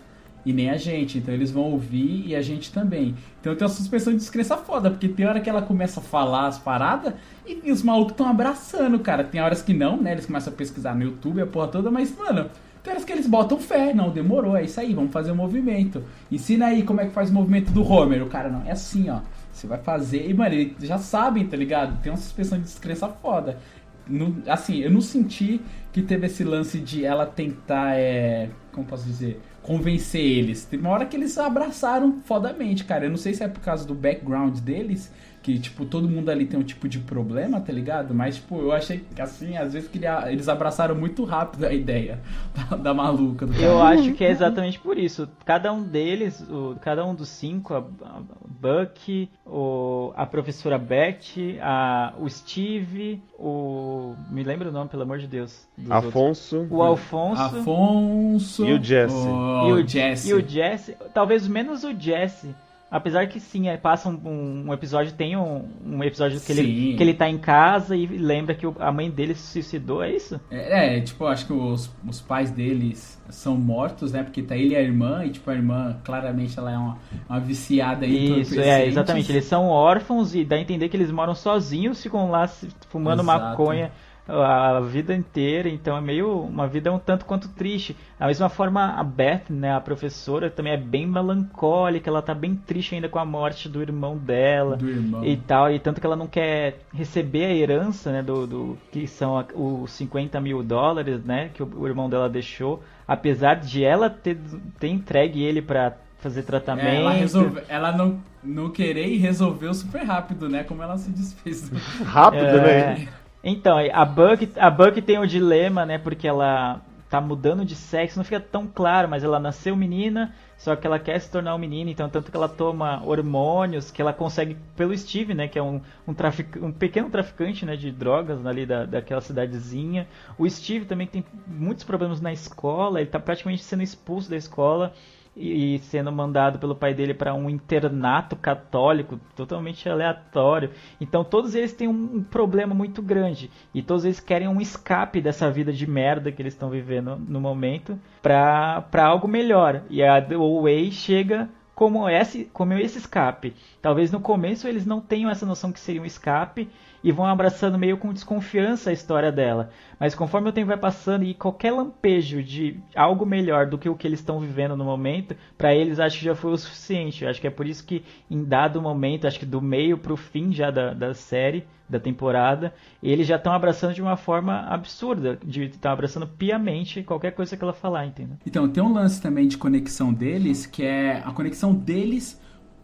e nem a gente. Então eles vão ouvir e a gente também. Então tem uma suspensão de descrença foda, porque tem hora que ela começa a falar as paradas e, os malucos estão abraçando, cara. Tem horas que não, né? Eles começam a pesquisar no YouTube, a porra toda, mas, mano. Tem horas que eles botam fé, não, demorou, é isso aí, vamos fazer o movimento. Ensina aí como é que faz o movimento do Homer. O cara, não, é assim, ó. Você vai fazer. E, mano, eles já sabem, tá ligado? Tem uma suspensão de descrença foda. No- assim, eu não senti que teve esse lance de ela tentar, é. Como posso dizer? Convencer eles. Teve uma hora que eles abraçaram fodamente, cara. Eu não sei se é por causa do background deles, que, tipo, todo mundo ali tem um tipo de problema, tá ligado? Mas, tipo, eu achei que, assim, às vezes que ele- eles abraçaram muito rápido a ideia da, da maluca do cara. Eu acho que é exatamente por isso. Cada um deles, o- cada um dos cinco, a, a Buck, o, a professora Beth, a, o Steve, o. Me lembra o nome, pelo amor de Deus. dos outros. Afonso. O Alfonso. Afonso. E o Jesse. O, e o Jesse. E o Jesse, talvez menos o Jesse. Apesar que sim, é, passa um, um- episódio, tem um, um episódio que ele, que ele tá em casa e lembra que a mãe dele se suicidou, é isso? É, é, tipo, eu acho que os, os pais deles são mortos, né? Porque tá ele e a irmã, e tipo, a irmã, claramente, ela é uma, uma viciada em Isso, é, exatamente. Eles são órfãos e dá a entender que eles moram sozinhos, ficam lá se- fumando Exato. maconha a vida inteira, então é meio uma vida um tanto quanto triste. Da mesma forma, a Beth, né, a professora, também é bem melancólica, ela tá bem triste ainda com a morte do irmão dela. Do irmão. e tal, e tanto que ela não quer receber a herança, né, do, do que são a- os 50 mil dólares, né, que o, o irmão dela deixou, apesar de ela ter, ter entregue ele pra fazer tratamento. É, ela, resolve, ela não, não querer e resolveu super rápido, né? Como ela se desfez. do- Rápido, É. né? Então, a Buck, a Buck tem o dilema, né, porque ela tá mudando de sexo, não fica tão claro, mas ela nasceu menina, só que ela quer se tornar um menino, então tanto que ela toma hormônios, que ela consegue pelo Steve, né, que é um, um, trafic, um pequeno traficante, né, de drogas ali da, daquela cidadezinha. O Steve também tem muitos problemas na escola, ele tá praticamente sendo expulso da escola e sendo mandado pelo pai dele para um internato católico totalmente aleatório. Então todos eles têm um, problema muito grande e todos eles querem um escape dessa vida de merda que eles estão vivendo no momento para algo melhor. E a The Way chega como esse, como esse escape. Talvez no começo eles não tenham essa noção que seria um escape e vão abraçando meio com desconfiança a história dela. Mas conforme o tempo vai passando e qualquer lampejo de algo melhor do que o que eles estão vivendo no momento, para eles acho que já foi o suficiente. Acho que é por isso que em dado momento, acho que do meio pro fim já da, da série, da temporada, eles já estão abraçando de uma forma absurda, de estão abraçando piamente qualquer coisa que ela falar, entendeu? Então, tem um lance também de conexão deles, que é a conexão deles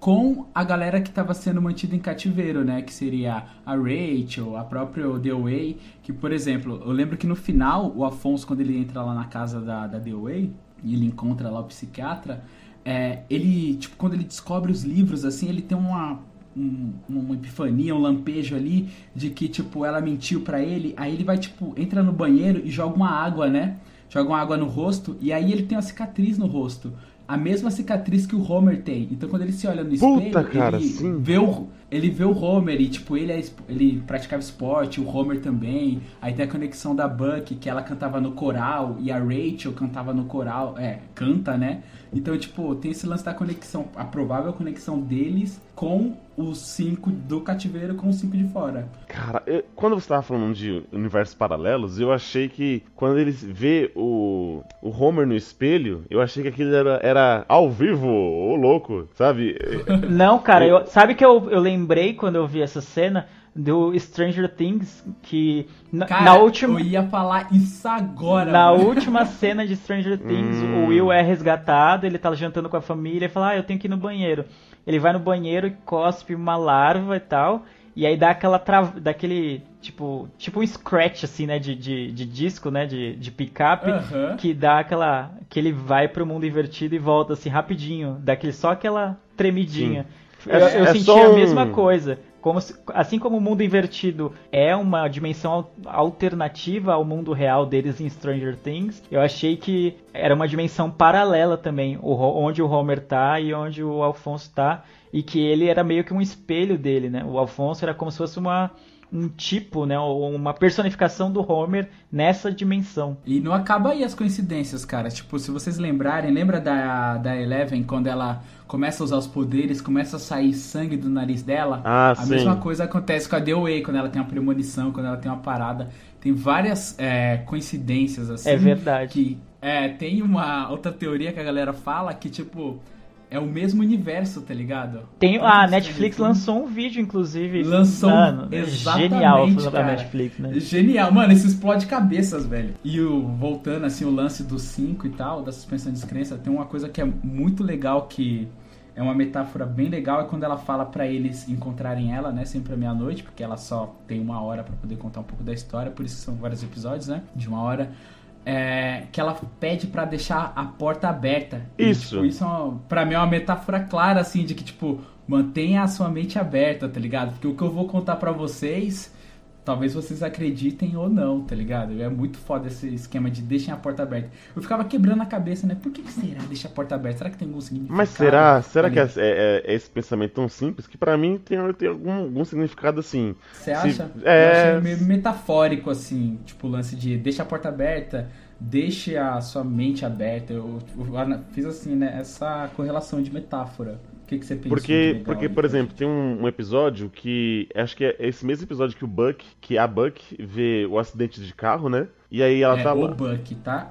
com a galera que estava sendo mantida em cativeiro, né? Que seria a Rachel, a própria The Way, que, por exemplo, eu lembro que no final, o Afonso, quando ele entra lá na casa da, da Way, e ele encontra lá o psiquiatra, é, ele, tipo, quando ele descobre os livros, assim, ele tem uma, um, uma epifania, um lampejo ali, de que, tipo, ela mentiu para ele, aí ele vai, tipo, entra no banheiro e joga uma água, né? Joga uma água no rosto, e aí ele tem uma cicatriz no rosto a mesma cicatriz que o Homer tem. Então quando ele se olha no espelho, Puta, cara, ele sim. vê o ele vê o Homer e tipo ele é, ele praticava esporte, o Homer também. Aí tem a conexão da Buck que ela cantava no coral e a Rachel cantava no coral, é, canta, né? Então, tipo, tem esse lance da conexão, a provável conexão deles com os cinco do cativeiro com os cinco de fora. Cara, eu, quando você tava falando de universos paralelos, eu achei que quando eles vê o, o Homer no espelho, eu achei que aquilo era, era ao vivo, ô louco, sabe? Não, cara, eu, sabe que eu, eu lembrei quando eu vi essa cena? do Stranger Things que na, Cara, na última eu ia falar isso agora. Na mano. última cena de Stranger Things, hum. o Will é resgatado, ele tá jantando com a família e fala: "Ah, eu tenho que ir no banheiro". Ele vai no banheiro e cospe uma larva e tal, e aí dá aquela trava, daquele tipo, tipo um scratch assim, né, de, de, de disco, né, de, de picape, que dá aquela que ele vai pro mundo invertido e volta assim rapidinho, daquele só aquela tremidinha. Eu, é, eu é senti a mesma coisa. Como se, assim como o mundo invertido é uma dimensão alternativa ao mundo real deles em Stranger Things, eu achei que era uma dimensão paralela também, onde o Homer tá e onde o Alfonso tá, e que ele era meio que um espelho dele, né? O Alfonso era como se fosse uma um tipo, né, uma personificação do Homer nessa dimensão. E não acaba aí as coincidências, cara. Tipo, se vocês lembrarem, lembra da, da Eleven quando ela começa a usar os poderes, começa a sair sangue do nariz dela? Ah, a sim. mesma coisa acontece com a The Way, quando ela tem uma premonição, quando ela tem uma parada. Tem várias é, coincidências, assim. É verdade. Que, é, tem uma outra teoria que a galera fala que, tipo, é o mesmo universo, tá ligado? Tem, a Netflix lançou um vídeo, inclusive. Lançou mano, exatamente, Genial a Netflix, né? Genial, mano, isso explode cabeças, velho. E o, voltando, assim, o lance do 5 e tal, da suspensão de descrença, tem uma coisa que é muito legal que é uma metáfora bem legal é quando ela fala para eles encontrarem ela, né, sempre à meia-noite, porque ela só tem uma hora para poder contar um pouco da história, por isso são vários episódios, né, de uma hora é, que ela pede para deixar a porta aberta. Isso. E, tipo, isso é pra mim é uma metáfora clara, assim, de que, tipo, mantenha a sua mente aberta, tá ligado? Porque o que eu vou contar para vocês talvez vocês acreditem ou não, tá ligado? É muito foda esse esquema de deixem a porta aberta. Eu ficava quebrando a cabeça, né? Por que, que será deixar a porta aberta? Será que tem algum significado? Mas será? Será que é, é, é, esse pensamento tão simples que para mim tem, tem algum, algum significado assim? Você acha? É... Eu achei meio metafórico, assim, tipo o lance de deixa a porta aberta, deixe a sua mente aberta. Eu, eu fiz assim, né? Essa correlação de metáfora. O que, que você pensa? Porque, porque por exemplo, tem um, um, episódio que. Acho que é esse mesmo episódio que o Buck, que a Buck vê o acidente de carro, né? E aí ela é tá o Buck, tá?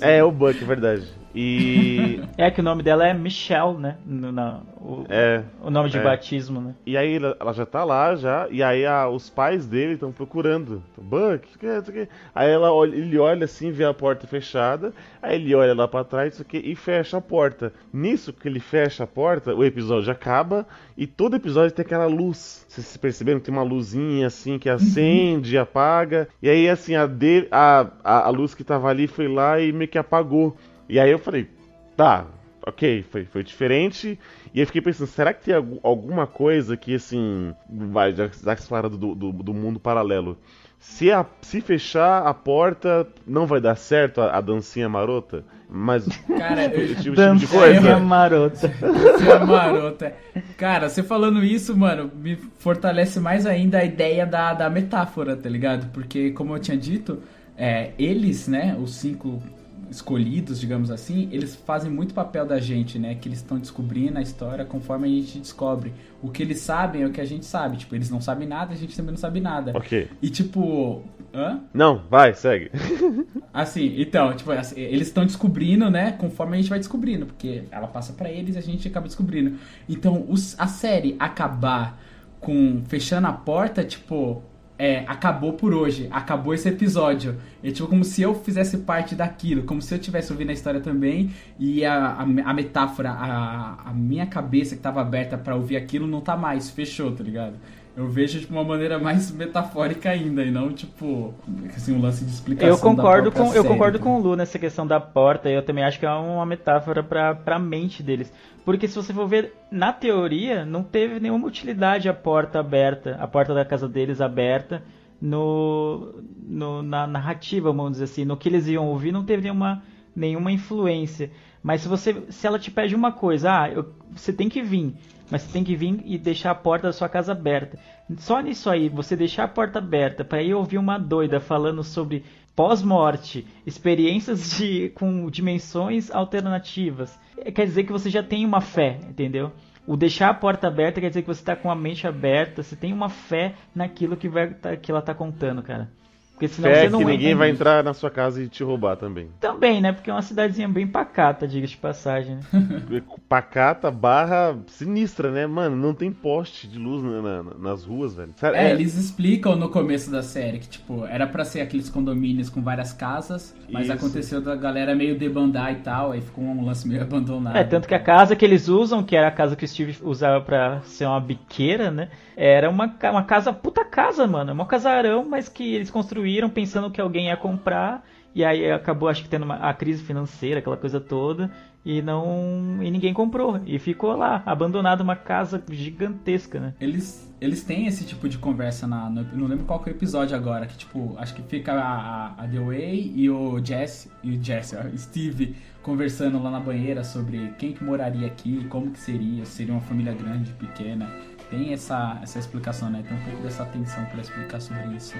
é, o Buck, é verdade. E. É que o nome dela é Michelle, né? No, na, o, é. o nome de é. batismo, né? E aí ela já tá lá já, e aí a- os pais dele estão procurando. Buck, isso aqui, isso aqui. Aí ela olha- ele olha assim, vê a porta fechada, aí ele olha lá pra trás isso aqui, e fecha a porta. Nisso que ele fecha a porta, o episódio acaba e todo episódio tem aquela luz. Vocês perceberam? Tem uma luzinha assim que acende e apaga. E aí assim, a, de, a, a, a luz que tava ali foi lá e meio que apagou. E aí eu falei, tá, ok, foi, foi diferente. E eu fiquei pensando, será que tem algu- alguma coisa que, assim, vai, já, já que você fala do, do, do mundo paralelo, se, a, se fechar a porta, não vai dar certo a, a dancinha marota? Mas, Cara, eu, tipo, tipo de Dancinha coisa. marota. Você é marota. Cara, você falando isso, mano, me fortalece mais ainda a ideia da, da metáfora, tá ligado? Porque, como eu tinha dito, é, eles, né, os cinco escolhidos, digamos assim, eles fazem muito papel da gente, né? Que eles estão descobrindo a história conforme a gente descobre. O que eles sabem é o que a gente sabe. Tipo, eles não sabem nada, a gente também não sabe nada. Ok. E tipo. Hã? Não, vai, segue. Assim, então, tipo, assim, eles estão descobrindo, né? Conforme a gente vai descobrindo, porque ela passa pra eles e a gente acaba descobrindo. Então, os- a série acabar com fechando a porta, tipo, é, acabou por hoje, acabou esse episódio. É tipo como se eu fizesse parte daquilo, como se eu tivesse ouvindo a história também e a, a, a metáfora, a, a minha cabeça que tava aberta pra ouvir aquilo não tá mais, fechou, tá ligado? Eu vejo de uma maneira mais metafórica ainda e não tipo assim um lance de explicação. Eu concordo com eu série, concordo tá com o Lu nessa questão da porta. Eu também acho que é uma metáfora pra, pra mente deles. Porque se você for ver, na teoria, não teve nenhuma utilidade a porta aberta, a porta da casa deles aberta no, no na narrativa, vamos dizer assim, no que eles iam ouvir, não teve nenhuma nenhuma influência. Mas se você se ela te pede uma coisa, ah, eu- você tem que vir, mas você tem que vir e deixar a porta da sua casa aberta. Só nisso aí, você deixar a porta aberta para ir ouvir uma doida falando sobre pós-morte, experiências de, com dimensões alternativas, eh, quer dizer que você já tem uma fé, entendeu? O deixar a porta aberta quer dizer que você está com a mente aberta, você tem uma fé naquilo que, vai, tá- que ela tá contando, cara. Porque senão Fé você não que ninguém vai nisso. entrar na sua casa e te roubar também. Também, né? Porque é uma cidadezinha bem pacata, diga de passagem. Né? Pacata barra sinistra, né? Mano, não tem poste de luz na- na- nas ruas, velho. Sério, É, eles explicam no começo da série que, tipo, era pra ser aqueles condomínios com várias casas, mas Isso. aconteceu da galera meio debandar e tal, aí ficou um lance meio abandonado. É, tanto que a casa que eles usam, que era a casa que o Steve usava pra ser uma biqueira, né? Era uma, uma casa, puta casa, mano. É um casarão, mas que eles construíram pensando que alguém ia comprar. E aí acabou, acho que tendo uma, a crise financeira, aquela coisa toda. E não. E ninguém comprou. E ficou lá, abandonado, uma casa gigantesca, né? Eles, eles têm esse tipo de conversa na. no- não lembro qual que é o episódio agora, que tipo, acho que fica a, a The Way e o Jesse, e o Jesse, o Steve conversando lá na banheira sobre quem que moraria aqui, como que seria, se seria uma família grande, pequena. Tem essa, essa explicação, né? Tem um pouco dessa atenção pra explicar sobre isso.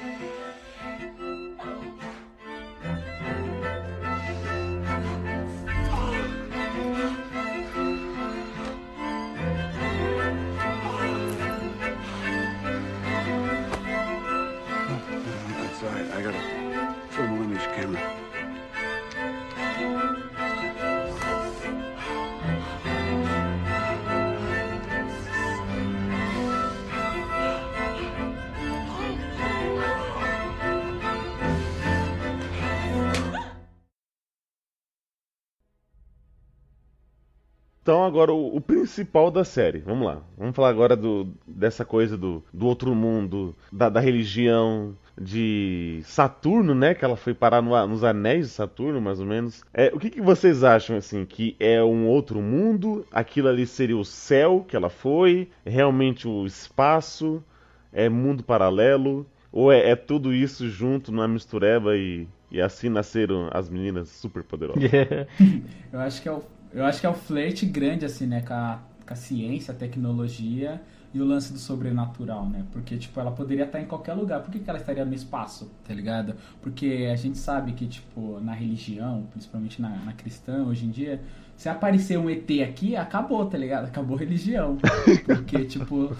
Thank you. Então agora o, o principal da série, vamos lá. Vamos falar agora do, dessa coisa do, do outro mundo, da, da religião, de Saturno, né? Que ela foi parar no nos anéis de Saturno, mais ou menos. É, o que, que vocês acham, assim, que é um outro mundo? Aquilo ali seria o céu que ela foi? É realmente o espaço? É mundo paralelo? Ou é, é tudo isso junto numa mistureba e, e assim nasceram as meninas super poderosas? Eu acho que é o, eu acho que é o flerte grande, assim, né, com a, com a ciência, a tecnologia e o lance do sobrenatural, né? Porque, tipo, ela poderia estar em qualquer lugar. Por que, que ela estaria no espaço, tá ligado? Porque a gente sabe que, tipo, na religião, principalmente na, na cristã, hoje em dia, se aparecer um ET aqui, acabou, tá ligado? Acabou a religião. Porque, tipo...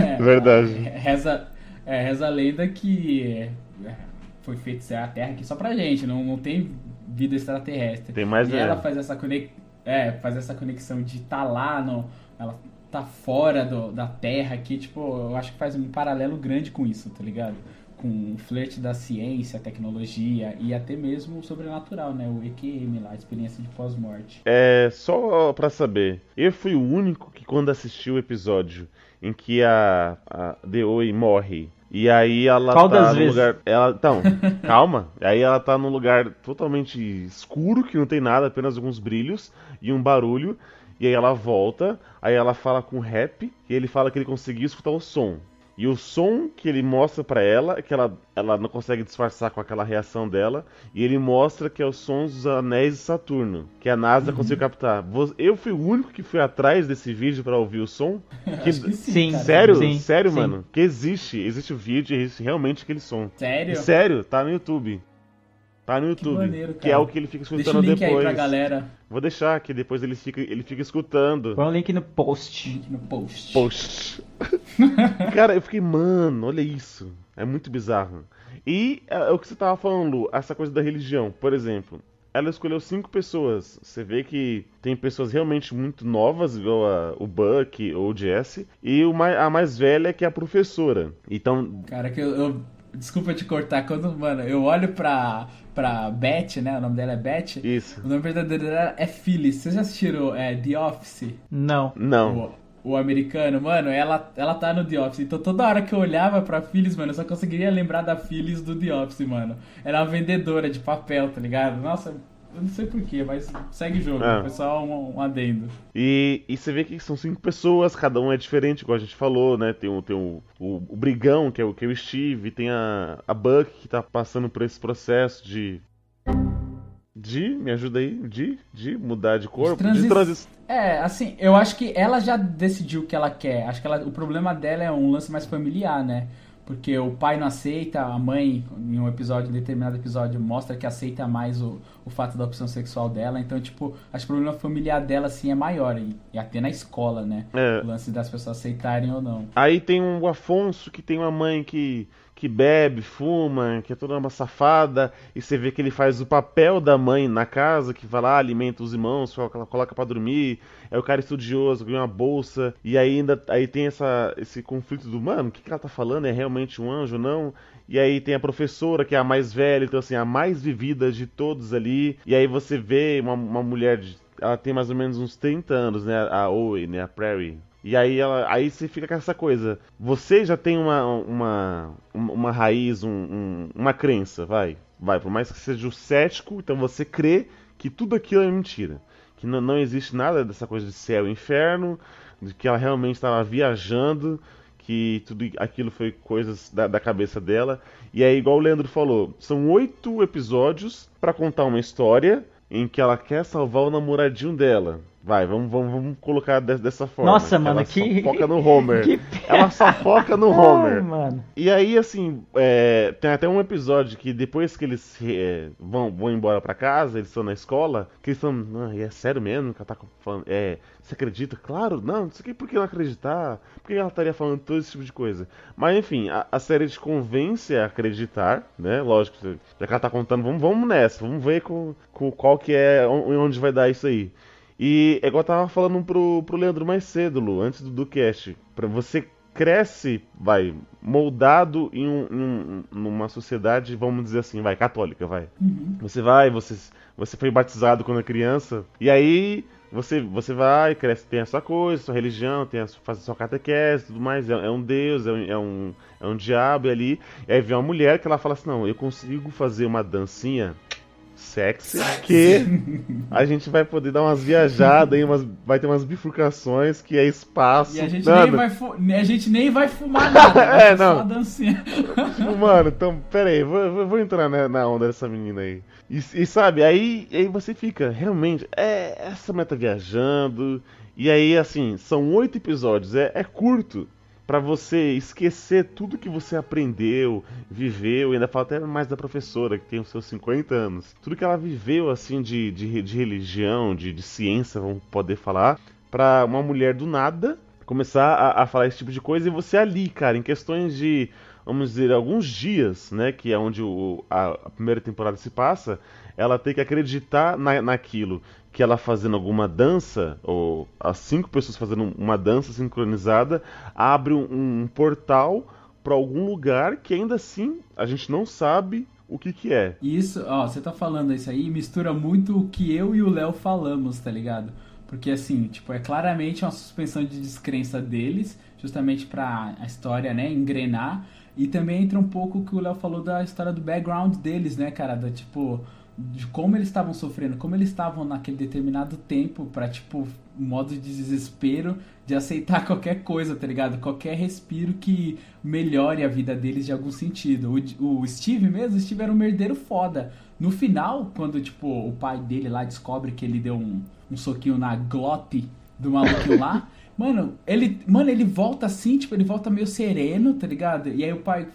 é, Verdade. Reza, é, reza a lenda que é, foi feito a Terra aqui só pra gente, não, não tem vida extraterrestre. Tem mais e ela faz essa, conex... é, faz essa conexão de estar tá lá, no... ela tá fora do, da Terra aqui, tipo, eu acho que faz um paralelo grande com isso, tá ligado? Com o flerte da ciência, tecnologia e até mesmo o sobrenatural, né? O EQM lá, a experiência de pós-morte. É, só pra saber, eu fui o único que quando assisti o episódio em que a, a Deoi morre, e aí ela Qual tá vezes? lugar. Ela, então, calma. Aí ela tá num lugar totalmente escuro, que não tem nada, apenas alguns brilhos e um barulho. E aí ela volta, aí ela fala com o rap, e ele fala que ele conseguiu escutar o som. E o som que ele mostra pra ela é que ela, ela não consegue disfarçar com aquela reação dela. E ele mostra que é os sons dos anéis de Saturno, que a NASA Uhum. conseguiu captar. Eu fui o único que fui atrás desse vídeo pra ouvir o som. Que- Sim. cara. Sério? Sim, sério, sim. mano? Que existe. Existe o vídeo e existe realmente aquele som. Sério? Sério, tá no YouTube. Tá no YouTube. maneiro, que é o que ele fica Deixa o escutando link depois. aí pra galera Vou deixar, que depois ele fica, ele fica escutando. Põe o link no post. link no post. Post. Cara, eu fiquei, mano, olha isso. É muito bizarro. E é, o que você tava falando, Lu, essa coisa da religião, por exemplo. Ela escolheu cinco pessoas. Você vê que tem pessoas realmente muito novas, igual a- o Buck ou o Jesse. E o a mais velha, que é a professora. Então, Cara, que eu, eu- Desculpa te cortar, quando, mano, eu olho pra, pra Beth, né? O nome dela é Beth. isso. O nome verdadeiro dela é Phyllis. Vocês já assistiram é, The Office? Não. Não. O, o americano, mano, ela, ela tá no The Office. Então toda hora que eu olhava pra Phyllis, mano, eu só conseguiria lembrar da Phyllis do The Office, mano. Era uma vendedora de papel, tá ligado? Nossa, eu não sei porquê, mas segue o jogo. É. Foi só um, um adendo. E, e você vê que são cinco pessoas, cada um é diferente, igual a gente falou, né? Tem, o, tem o, o, o Brigão, que é o, que é o Steve, tem a, a Buck, que tá passando por esse processo de. De. Me ajuda aí? De, de mudar de corpo? transi- De transição. É, assim, eu acho que ela já decidiu o que ela quer. Acho que ela- o problema dela é um lance mais familiar, né? Porque o pai não aceita, a mãe, em um episódio, em determinado episódio, mostra que aceita mais o, o fato da opção sexual dela. Então, tipo, acho que o problema familiar dela, assim, é maior. E, e até na escola, né? É. O lance das pessoas aceitarem ou não. Aí tem o Afonso, que tem uma mãe que, que bebe, fuma, que é toda uma safada, e você vê que ele faz o papel da mãe na casa, que vai lá, alimenta os irmãos, coloca, pra dormir, é o cara estudioso, ganha uma bolsa, e aí ainda aí tem essa, esse conflito do, mano, o que, que ela tá falando? É realmente um anjo não? E aí tem a professora, que é a mais velha, então assim, a mais vivida de todos ali, e aí você vê uma, uma mulher de ela tem mais ou menos uns 30 anos, né? A Owen, né? A Prairie. E aí ela, aí você fica com essa coisa. Você já tem uma uma, uma raiz, um- um- uma crença, vai, vai. Por mais que seja o cético, então você crê que tudo aquilo é mentira, que não, não existe nada dessa coisa de céu e inferno, de que ela realmente estava viajando, que tudo aquilo foi coisas da, da cabeça dela. E aí, igual o Leandro falou, são oito episódios pra contar uma história em que ela quer salvar o namoradinho dela. Vai, vamos, vamos, vamos colocar de- dessa forma. Nossa, mano, ela que- Só foca no Homer. Que- Ela só foca no Ai, Homer. mano. E aí, assim, é, tem até um episódio que depois que eles é, vão, vão embora pra casa, eles estão na escola, que eles estão, e é sério mesmo que ela tá falando, é, você acredita? Claro, não, não sei que, por que não acreditar? Por que ela estaria falando todo esse tipo de coisa? Mas, enfim, a, a série te convence a acreditar, né, lógico, já que ela tá contando, vamos, vamos nessa, vamos ver com, com qual que é, on- onde vai dar isso aí. E é igual eu tava falando pro, pro Leandro mais cedo, Lu, antes do, do cast. Pra você cresce, vai, moldado em, um- em um- numa sociedade, vamos dizer assim, vai, católica, vai. Você vai, você, você foi batizado quando é criança, e aí você, você vai, cresce, tem a sua coisa, sua religião, tem a, sua- faz a sua catequese e tudo mais, é, é um Deus, é um, é, um, é um diabo ali. E aí vem uma mulher que ela fala assim, não, eu consigo fazer uma dancinha sexy, que a gente vai poder dar umas viajadas aí, umas, vai ter umas bifurcações que é espaço. E a gente, Mano, nem vai, fu- a gente nem vai fumar nada. vai É, Só não. uma dancinha. Tipo, mano, então, pera aí, vou, vou- entrar na, na onda dessa menina aí. E, e sabe, aí, aí você fica, realmente, é, essa mulher tá viajando. E aí, assim, são oito episódios, é, é curto pra você esquecer tudo que você aprendeu, viveu, ainda fala até mais da professora, que tem os seus 50 anos. Tudo que ela viveu, assim, de, de, de religião, de, de ciência, vamos poder falar, pra uma mulher do nada começar a, a falar esse tipo de coisa e você ali, cara, em questões de vamos dizer, alguns dias, né, que é onde o, a, a primeira temporada se passa, ela tem que acreditar na, naquilo. Que ela fazendo alguma dança, ou as cinco pessoas fazendo uma dança sincronizada, abre um, um portal para algum lugar que ainda assim a gente não sabe o que que é. Isso, ó, você tá falando isso aí, mistura muito o que eu e o Léo falamos, tá ligado? Porque assim, tipo, é claramente uma suspensão de descrença deles, justamente pra a história, né, engrenar. E também entra um pouco o que o Léo falou da história do background deles, né, cara? Da tipo, de como eles estavam sofrendo, como eles estavam naquele determinado tempo para tipo, modo de desespero de aceitar qualquer coisa, tá ligado? Qualquer respiro que melhore a vida deles de algum sentido. O, o Steve mesmo, o Steve era um merdeiro foda. No final, quando, tipo, o pai dele lá descobre que ele deu um, um soquinho na glote do maluquinho lá, mano, ele, mano, ele volta assim, tipo, ele volta meio sereno, tá ligado? E aí o pai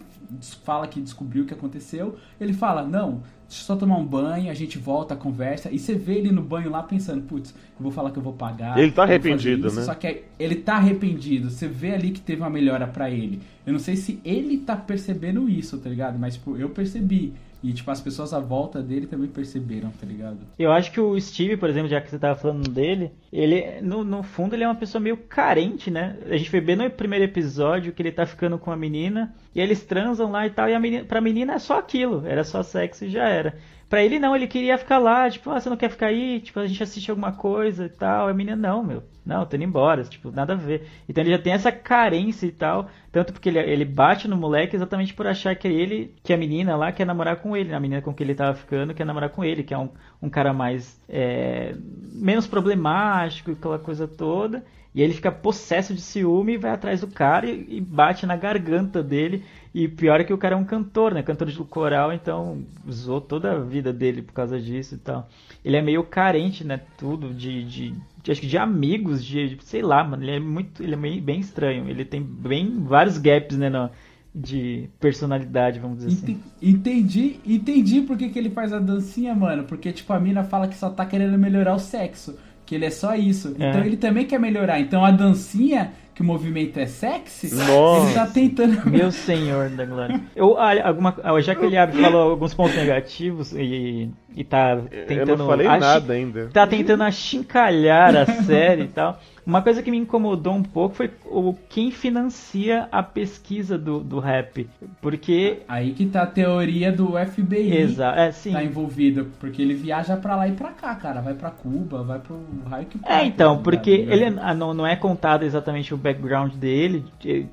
fala que descobriu o que aconteceu, ele fala, não, deixa eu só tomar um banho, a gente volta, conversa, e você vê ele no banho lá pensando, putz, eu vou falar que eu vou pagar. Ele tá arrependido, isso, né? Só que ele tá arrependido, você vê ali que teve uma melhora para ele. Eu não sei se ele tá percebendo isso, tá ligado? Mas, tipo, eu percebi. E, tipo, as pessoas à volta dele também perceberam, tá ligado? Eu acho que o Steve, por exemplo, já que você tava falando dele, ele, no, no fundo, ele é uma pessoa meio carente, né? A gente vê bem no primeiro episódio que ele tá ficando com a menina, e eles transam lá e tal, e a menina, pra menina é só aquilo, era só sexo e já era. Pra ele não, ele queria ficar lá, tipo, ah, você não quer ficar aí? Tipo, a gente assiste alguma coisa e tal. A menina, não, meu, não, tô indo embora, tipo, nada a ver. Então ele já tem essa carência e tal, tanto porque ele, ele bate no moleque exatamente por achar que ele, que a menina lá quer namorar com ele, a menina com que ele tava ficando quer namorar com ele, que é um, um cara mais, é, menos problemático, aquela coisa toda. E ele fica possesso de ciúme e vai atrás do cara e, e, bate na garganta dele. E pior é que o cara é um cantor, né? Cantor de coral, então usou toda a vida dele por causa disso e tal. Ele é meio carente, né? Tudo de, de, de acho que de amigos, de, de, sei lá, mano. Ele é muito, ele é meio, bem estranho. Ele tem bem vários gaps, né? No, de personalidade, vamos dizer assim. Entendi, entendi por que, que ele faz a dancinha, mano. Porque, tipo, a mina fala que só tá querendo melhorar o sexo que ele é só isso. É. Então ele também quer melhorar. Então a dancinha, que o movimento é sexy, Nossa. ele tá tentando. Meu senhor da glória. Eu, alguma, já que ele falou alguns pontos negativos e, e tá tentando. Eu não falei nada ainda. Tá tentando achincalhar a série e tal. Uma coisa que me incomodou um pouco foi o quem financia a pesquisa do, do rap. Porque. Aí que tá a teoria do FBI. Exato, é, sim. Tá envolvido. Porque ele viaja pra lá e pra cá, cara. Vai pra Cuba, vai pro raio que É, então, tá porque ele ah, não, não é contado exatamente o background dele,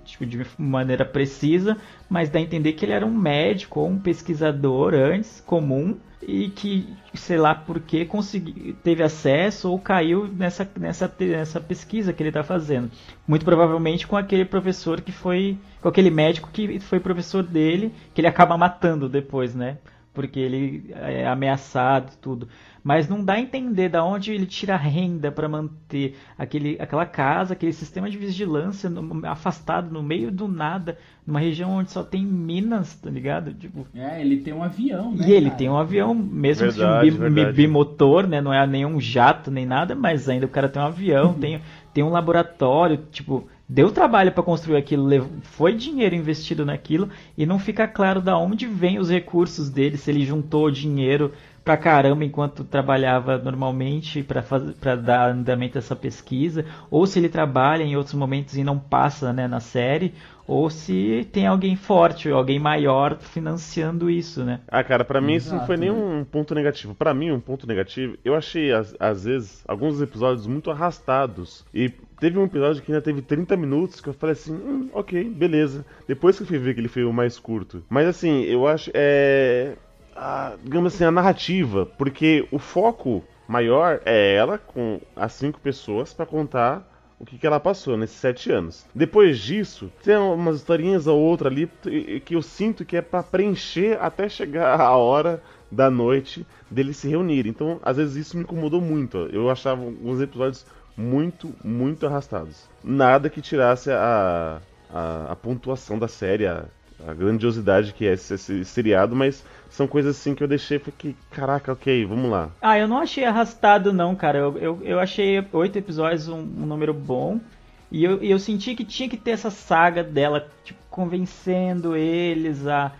tipo, de maneira precisa, mas dá a entender que ele era um médico ou um pesquisador antes, comum e que, sei lá por que, teve acesso ou caiu nessa, nessa, nessa pesquisa que ele está fazendo. Muito provavelmente com aquele professor que foi. com aquele médico que foi professor dele, que ele acaba matando depois, né? Porque ele é ameaçado e tudo mas não dá a entender da onde ele tira renda para manter aquele, aquela casa, aquele sistema de vigilância no, afastado no meio do nada, numa região onde só tem minas, tá ligado? Tipo, é, ele tem um avião, né? E ele cara? tem um avião, mesmo verdade, que um bi, bimotor, né? Não é nenhum jato nem nada, mas ainda o cara tem um avião, tem, tem um laboratório, tipo deu trabalho para construir aquilo, foi dinheiro investido naquilo e não fica claro da onde vem os recursos dele, se ele juntou dinheiro pra caramba enquanto trabalhava normalmente para dar andamento a essa pesquisa, ou se ele trabalha em outros momentos e não passa né, na série, ou se tem alguém forte, alguém maior financiando isso, né? Ah, cara, para mim isso não foi nenhum ponto negativo. Para mim, um ponto negativo, eu achei às, às vezes alguns episódios muito arrastados e Teve um episódio que ainda teve 30 minutos que eu falei assim, hum, ok, beleza. Depois que eu fui ver que ele foi o mais curto. Mas assim, eu acho. É a, digamos assim, a narrativa, porque o foco maior é ela com as cinco pessoas para contar o que, que ela passou nesses sete anos. Depois disso, tem umas historinhas ou outra ali que eu sinto que é para preencher até chegar a hora da noite deles se reunirem. Então, às vezes isso me incomodou muito. Eu achava uns episódios muito, muito arrastados. Nada que tirasse a, a, a pontuação da série, a, a grandiosidade que é esse, esse seriado, mas são coisas assim que eu deixei que caraca, ok, vamos lá. Ah, eu não achei arrastado não, cara. Eu, eu, eu achei oito episódios um, um número bom. E eu, eu senti que tinha que ter essa saga dela, tipo, convencendo eles a.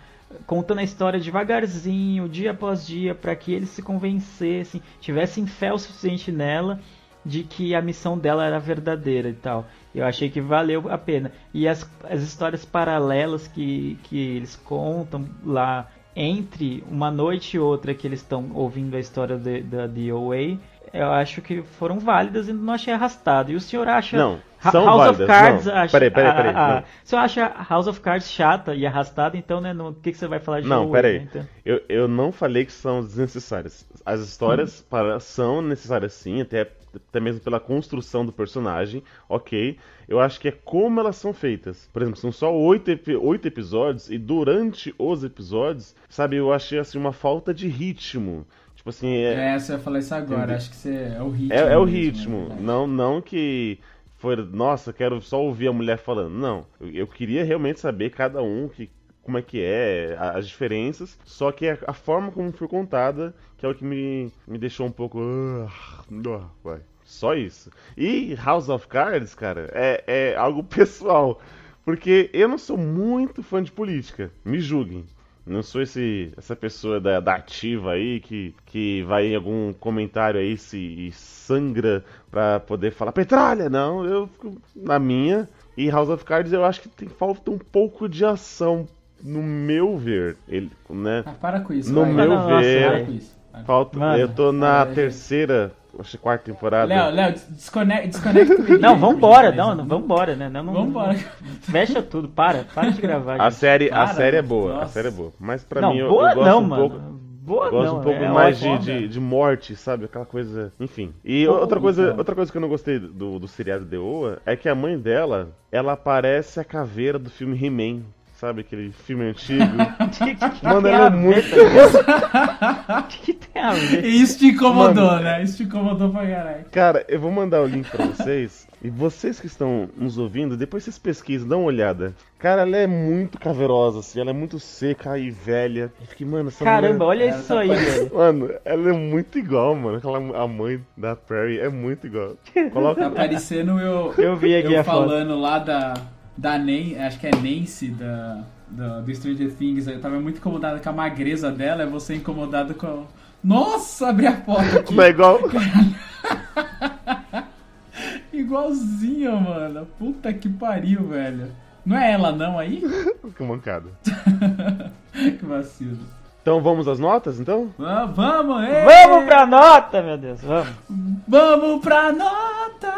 contando a história devagarzinho, dia após dia, para que eles se convencessem, tivessem fé o suficiente nela de que a missão dela era verdadeira e tal. Eu achei que valeu a pena. E as, as histórias paralelas que, que eles contam lá entre uma noite e outra que eles estão ouvindo a história de- da DOA, eu acho que foram válidas e não achei arrastado. E o senhor acha Não, são House válidas. of Cards não. acha, Peraí, peraí, peraí. ah, ah, não. Se eu acha House of Cards chata e arrastada, então, né, no, o que, que você vai falar de Não, peraí. né, então? Eu, eu não falei que são desnecessárias. As histórias Hum. para, são necessárias sim, até, até mesmo pela construção do personagem, ok. Eu acho que é como elas são feitas. Por exemplo, são só oito, oito episódios e durante os episódios, sabe, eu achei assim uma falta de ritmo. Tipo assim, é, É, você vai falar isso agora. Entendi. Acho que você, é o ritmo. É, é o ritmo. é verdade. não, não que foi, nossa, quero só ouvir a mulher falando. Não. Eu, eu queria realmente saber cada um que, como é que é, as diferenças. Só que a, a forma como foi contada, que é o que me, me deixou um pouco. ah, ah, vai. Só isso. E House of Cards, cara, é, é algo pessoal. Porque eu não sou muito fã de política. Me julguem. Não sou esse, essa pessoa da, da ativa aí que, que vai em algum comentário aí se e sangra pra poder falar petralha. Não, eu fico na minha. E House of Cards eu acho que tem falta um pouco de ação, no meu ver. Ele, né? Ah, para com isso. No vai. meu Não, nossa, ver, Para com isso. Para. Falta. Mano. eu tô na Ah, terceira, acho que quarta temporada. Léo, Léo, des- desconecta, desconecta o vídeo Não, vambora, não, não, vambora, né? Não, não, Vambora. Fecha tudo, para, para de gravar. A gente. série, a Para, série é boa, a Nossa. série é boa. Mas pra não, mim eu, boa eu gosto não, um mano. pouco. Boa Gosto não, um pouco é mais de, de, de morte, sabe? Aquela coisa. Enfim. E Pô, outra coisa, então. outra coisa que eu não gostei do, do seriado The Oa é que a mãe dela, ela parece a caveira do filme He-Man. Sabe? Aquele filme antigo. Que- que- que Mano, ela é muito. O que, que tem a ver? Isso te incomodou, Mano. né? Isso te incomodou pra caralho. Cara, eu vou mandar o link pra vocês. E vocês que estão nos ouvindo, depois vocês pesquisam, dão uma olhada. Cara, ela é muito caverosa, assim. Ela é muito seca e velha. Eu fiquei, mano, essa Caramba, mulher... olha isso tá aí, velho. Mano, ela é muito igual, mano. Aquela, a mãe da Perry é muito igual. Coloca Tá parecendo eu, Eu vi aqui eu a foto. falando lá da, da Nan, acho que é Nancy da, da, do Stranger Things. Eu tava muito incomodado com a magreza dela, é você incomodado com. Nossa, abri a foto aqui. Não é igual. Igualzinha, mano. Puta que pariu, velho. Não é ela não aí? Que mancada. que vacilo. Então vamos às notas, então? Ah, vamos, ê! Vamos pra nota, meu Deus, vamos. Vamos pra nota!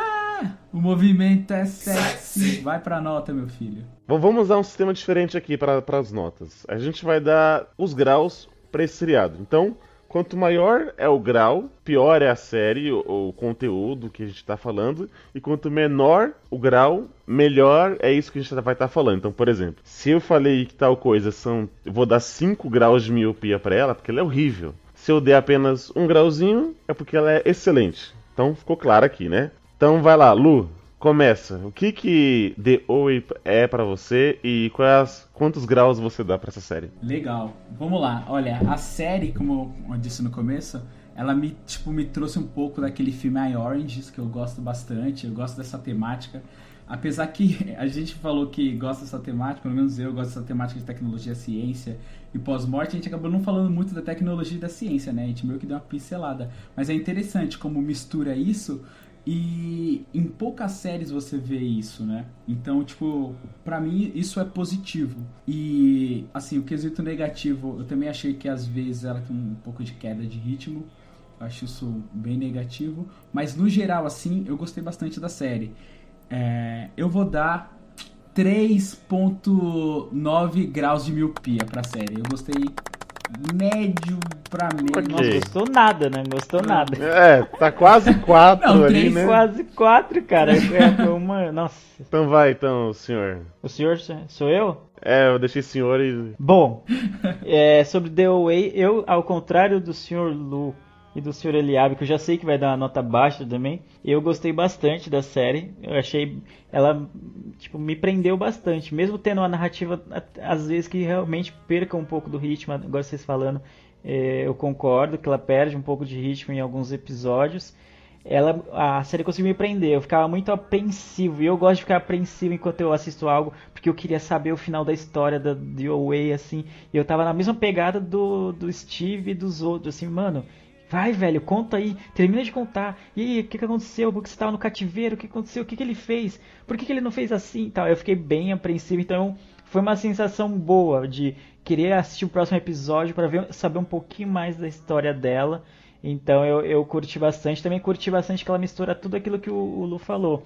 O movimento é sexy. Vai pra nota, meu filho. Bom, vamos usar um sistema diferente aqui para as notas. A gente vai dar os graus para esse seriado. Então, quanto maior é o grau, pior é a série, o, o conteúdo que a gente está falando. E quanto menor o grau, melhor é isso que a gente vai estar falando. Então, por exemplo, se eu falei que tal coisa são. Eu vou dar 5 graus de miopia para ela, porque ela é horrível. Se eu der apenas um grauzinho, é porque ela é excelente. Então ficou claro aqui, né? Então vai lá, Lu, começa. O que que The Oi é pra você e quais, quantos graus você dá pra essa série? Legal. Vamos lá. Olha, a série, como eu disse no começo, ela me, tipo, me trouxe um pouco daquele filme I Oranges, que eu gosto bastante. Eu gosto dessa temática. Apesar que a gente falou que gosta dessa temática, pelo menos eu gosto dessa temática de tecnologia, ciência e pós-morte, a gente acabou não falando muito da tecnologia e da ciência, né? A gente meio que deu uma pincelada. Mas é interessante como mistura isso e em poucas séries você vê isso, né? Então, tipo, pra mim isso é positivo. E, assim, o quesito negativo, eu também achei que às vezes ela tem um pouco de queda de ritmo. Eu acho isso bem negativo. Mas no geral, assim, eu gostei bastante da série. É, eu vou dar 3.9 graus de miopia pra série. Eu gostei médio pra médio. Não Ok. gostou nada, né? Gostou nada. É, tá quase quatro Não, ali, né? Quase quatro, cara. É uma. Nossa. Então vai, então, senhor. O senhor sou eu? É, eu deixei senhor e. Bom, é, sobre The Away, eu, ao contrário do Sr. Lu e do Sr. Eliabe, que eu já sei que vai dar uma nota baixa também, eu gostei bastante da série. Eu achei ela tipo me prendeu bastante, mesmo tendo uma narrativa às vezes que realmente perca um pouco do ritmo. Agora vocês falando, é, eu concordo que ela perde um pouco de ritmo em alguns episódios. ela a série conseguiu me prender. Eu ficava muito apreensivo. E eu gosto de ficar apreensivo enquanto eu assisto algo, porque eu queria saber o final da história da The Away, assim. E eu tava na mesma pegada do, do Steve e dos outros, assim, mano. Vai, velho, conta aí, termina de contar. E aí, o que, que aconteceu? Por que você tava no cativeiro? O que aconteceu? O que, que ele fez? Por que, que ele não fez assim? Tal. Eu fiquei bem apreensivo, então foi uma sensação boa de querer assistir o próximo episódio para saber um pouquinho mais da história dela. Então eu, eu curti bastante. Também curti bastante que ela mistura tudo aquilo que o, o Lu falou.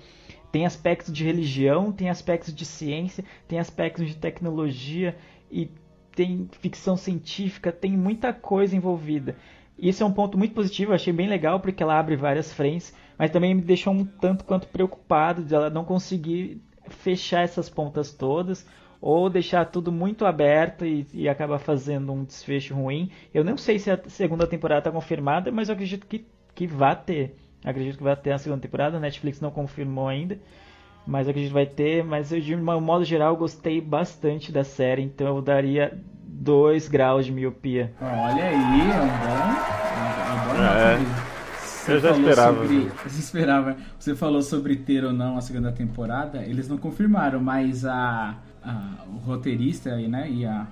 Tem aspectos de religião, tem aspectos de ciência, tem aspectos de tecnologia e tem ficção científica, tem muita coisa envolvida. Isso é um ponto muito positivo, achei bem legal porque ela abre várias frentes, mas também me deixou um tanto quanto preocupado de ela não conseguir fechar essas pontas todas ou deixar tudo muito aberto e, e acabar fazendo um desfecho ruim. Eu não sei se a segunda temporada está confirmada, mas eu acredito que, que vai ter. Acredito que vai ter a segunda temporada, a Netflix não confirmou ainda. Mas acredito que vai ter. Mas eu, de um modo geral, gostei bastante da série. Então eu daria 2 graus de miopia. Olha aí, é um bom. É, um bom eu já esperava. Sobre, você esperava. Você falou sobre ter ou não a segunda temporada. Eles não confirmaram, mas a a, o roteirista né, e, a,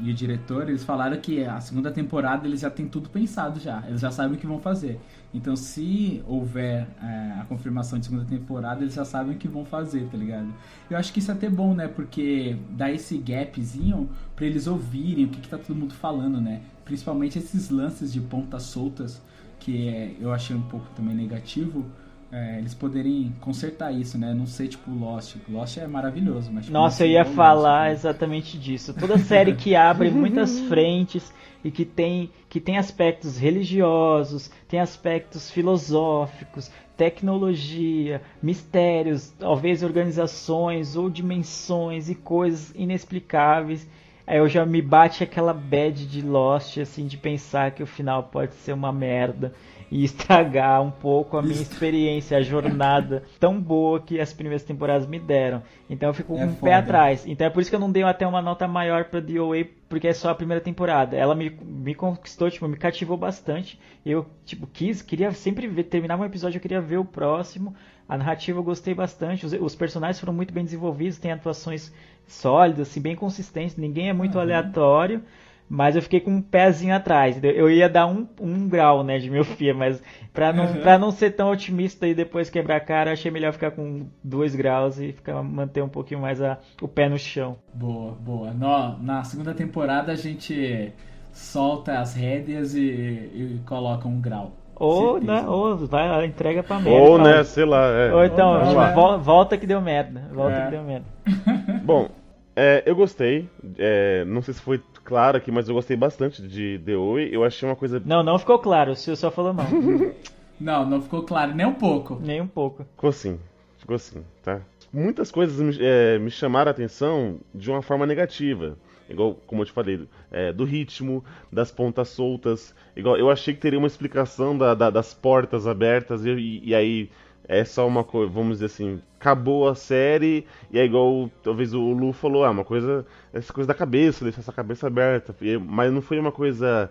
e, o diretor, eles falaram que a segunda temporada eles já têm tudo pensado já. Eles já sabem o que vão fazer. Então, se houver é, a confirmação de segunda temporada, eles já sabem o que vão fazer, tá ligado? Eu acho que isso é até bom, né? Porque dá esse gapzinho pra eles ouvirem o que, que tá todo mundo falando, né? Principalmente esses lances de pontas soltas, que é, eu achei um pouco também negativo é, eles poderem consertar isso, né? Não sei, tipo, Lost. Lost é maravilhoso, mas... Tipo, Nossa, eu ia falar Lost, exatamente disso. Toda série que abre muitas frentes e que tem, que tem aspectos religiosos, tem aspectos filosóficos, tecnologia, mistérios, talvez organizações ou dimensões e coisas inexplicáveis. Aí eu já me bate aquela bad de Lost, assim, de pensar que o final pode ser uma merda e estragar um pouco a minha experiência, a jornada tão boa que as primeiras temporadas me deram. Então eu fico com é um pé atrás. Então é por isso que eu não dei até uma nota maior pra DOA, porque é só a primeira temporada. Ela me, me conquistou, tipo, me cativou bastante. Eu, tipo, quis, queria sempre ver, terminar um episódio, eu queria ver o próximo. A narrativa eu gostei bastante, os, os personagens foram muito bem desenvolvidos, tem atuações sólidas, assim, bem consistentes, ninguém é muito uhum. aleatório. Mas eu fiquei com um pezinho atrás. Eu ia dar um, um grau, né, de miopia, mas pra não, uhum. Pra não ser tão otimista e depois quebrar a cara, achei melhor ficar com dois graus e ficar, manter um pouquinho mais a, o pé no chão. Boa, boa. No, na segunda temporada a gente solta as rédeas e, e coloca um grau. Ou, né, ou vai, entrega pra merda. Ou, né, sei lá. É. Ou então, Ou, volta que deu merda. Volta é. que deu merda. Bom, é, eu gostei. É, não sei se foi claro aqui, mas eu gostei bastante de The Oi. Eu achei uma coisa. Não, não ficou claro. O senhor só falou não. não, não ficou claro nem um pouco. Nem um pouco. Ficou sim. Ficou sim, tá? Muitas coisas me, é, me chamaram a atenção de uma forma negativa. Igual, como eu te falei, é, do ritmo, das pontas soltas. Igual, eu achei que teria uma explicação da, da, das portas abertas e, e, e aí é só uma coisa, vamos dizer assim, acabou a série e é igual talvez o Lu falou, ah, uma coisa, essa coisa da cabeça, deixar essa cabeça aberta, mas não foi uma coisa,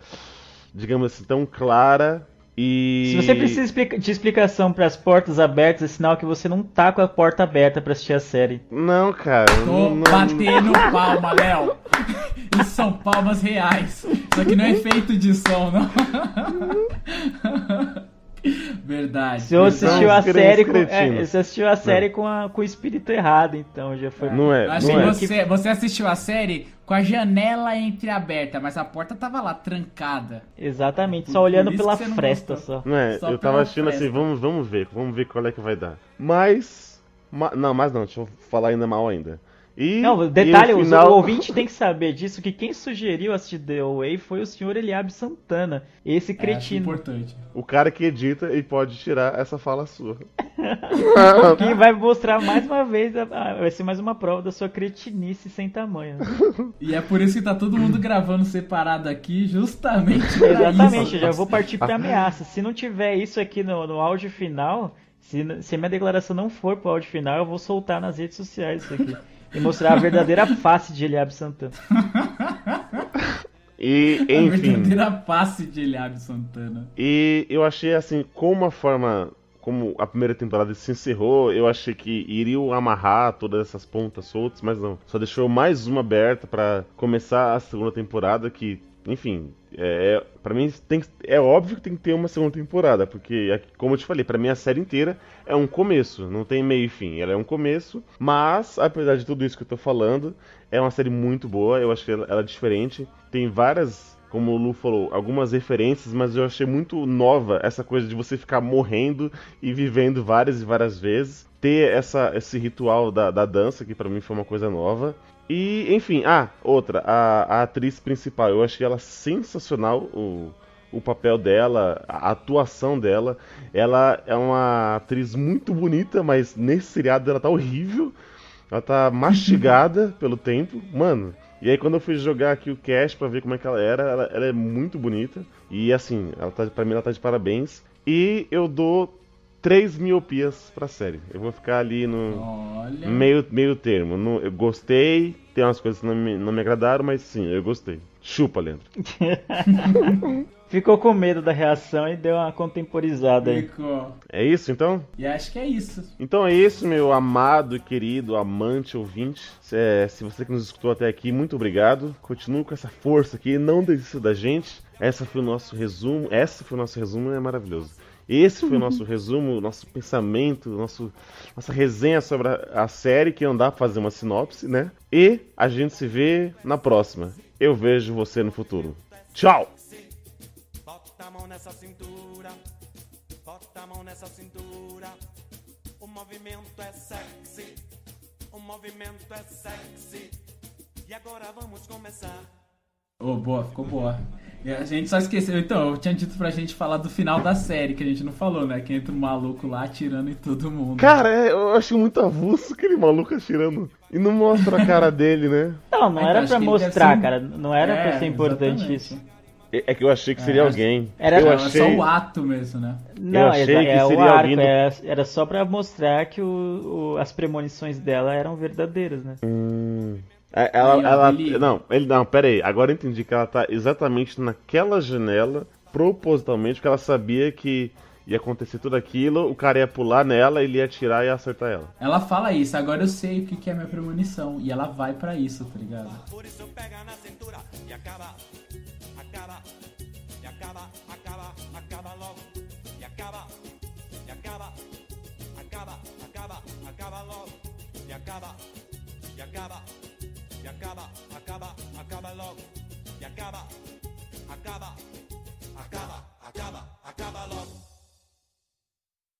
digamos assim, tão clara e... Se você precisa de explicação para as portas abertas, é sinal que você não tá com a porta aberta para assistir a série. Não, cara. Tô não, batendo palma, Léo. Isso são palmas reais. Isso aqui não é feito de som, não. Verdade. Você assistiu a série com, é, você assistiu a série com, a, com o espírito errado, então já foi. Não é. Acho não que é. Você, você assistiu a série com a janela entreaberta, mas a porta tava lá trancada. Exatamente, só olhando pela fresta só. Não é, só eu tava assistindo assim, vamos, vamos ver, vamos ver qual é que vai dar. Mas, ma, não, mas não, deixa eu falar ainda mal ainda. E, não, detalhe, o, final... o ouvinte tem que saber disso, que quem sugeriu assistir The Away foi o senhor Eliabe Santana, esse cretino. É, importante. O cara que edita e pode tirar essa fala sua. Quem vai mostrar mais uma vez, vai ser mais uma prova da sua cretinice sem tamanho. E é por isso que tá todo mundo gravando separado aqui, justamente Exatamente, eu já vou partir pra ameaça. Se não tiver isso aqui no, no áudio final, se, se a minha declaração não for pro áudio final, eu vou soltar nas redes sociais isso aqui e mostrar a verdadeira face de Eliabe Santana. E, A enfim. verdadeira passe de Eliabe Santana. E eu achei assim, como a forma como a primeira temporada se encerrou, eu achei que iriam amarrar todas essas pontas soltas, mas não. Só deixou mais uma aberta pra começar a segunda temporada, que, enfim, é, para mim tem, que- é óbvio que tem que ter uma segunda temporada, porque, é- como eu te falei, pra mim a série inteira é um começo, não tem meio e fim, ela é um começo, mas, apesar de tudo isso que eu tô falando, é uma série muito boa, eu achei ela, ela diferente, tem várias como o Lu falou, algumas referências, mas eu achei muito nova essa coisa de você ficar morrendo e vivendo várias e várias vezes. Ter essa, esse ritual da, da dança, que pra mim foi uma coisa nova. E, enfim, ah, outra, a, a atriz principal, eu achei ela sensacional, o, o papel dela, a atuação dela. Ela é uma atriz muito bonita, mas nesse seriado ela tá horrível. Ela tá mastigada pelo tempo. Mano, e aí quando eu fui jogar aqui o cast pra ver como é que ela era, ela, ela é muito bonita. E assim, ela tá, pra mim ela tá de parabéns. E eu dou três miopias pra série. Eu vou ficar ali no Olha. meio, meio termo. No- eu gostei, tem umas coisas que não me, não me agradaram, mas sim, eu gostei. Chupa, Leandro. Ficou com medo da reação e deu uma contemporizada aí. Ficou. É isso então? E acho que é isso. Então é isso, meu amado, querido, amante, ouvinte. Se, é, se você que nos escutou até aqui, muito obrigado. Continue com essa força aqui, não desista da gente. Essa foi o nosso resumo. Essa foi o nosso resumo, é maravilhoso. Esse foi o nosso resumo, nosso pensamento, nosso, nossa resenha sobre a, a série, que não dá pra fazer uma sinopse, né? E a gente se vê na próxima. Eu vejo você no futuro. Tchau! Bota a mão nessa cintura, bota a mão nessa cintura. O movimento é sexy, o movimento é sexy. E agora vamos começar. Ô, boa, ficou boa. E a gente só esqueceu. Então, eu tinha dito pra gente falar do final da série, que a gente não falou, né? Que entra um maluco lá atirando em todo mundo. Cara, é, eu acho muito avulso aquele maluco atirando. E não mostra a cara dele, né? Não, não Ah, então, era pra mostrar, ser cara. Não era É, pra ser importante exatamente. isso. É é que eu achei que seria É, alguém. era- eu Não, achei. É só o ato mesmo, né? Não, achei exa- que é o seria arco. alguém do- é- era só pra mostrar que o- o- as premonições dela eram verdadeiras, né? Hum. É, Ela, ela- ele- não, ele não, pera aí. Agora eu entendi que ela tá exatamente naquela janela, propositalmente, porque ela sabia que ia acontecer tudo aquilo, o cara ia pular nela, ele ia atirar e ia acertar ela. Ela fala isso, agora eu sei o que que é minha premonição. E ela vai pra isso, tá ligado? Por isso pega na cintura e acaba, acaba, e acaba, acaba, acaba logo. E acaba, e acaba, acaba, acaba, acaba logo. E acaba, e acaba, e acaba, acaba, acaba. E acaba, acaba, acaba, acaba, acaba logo.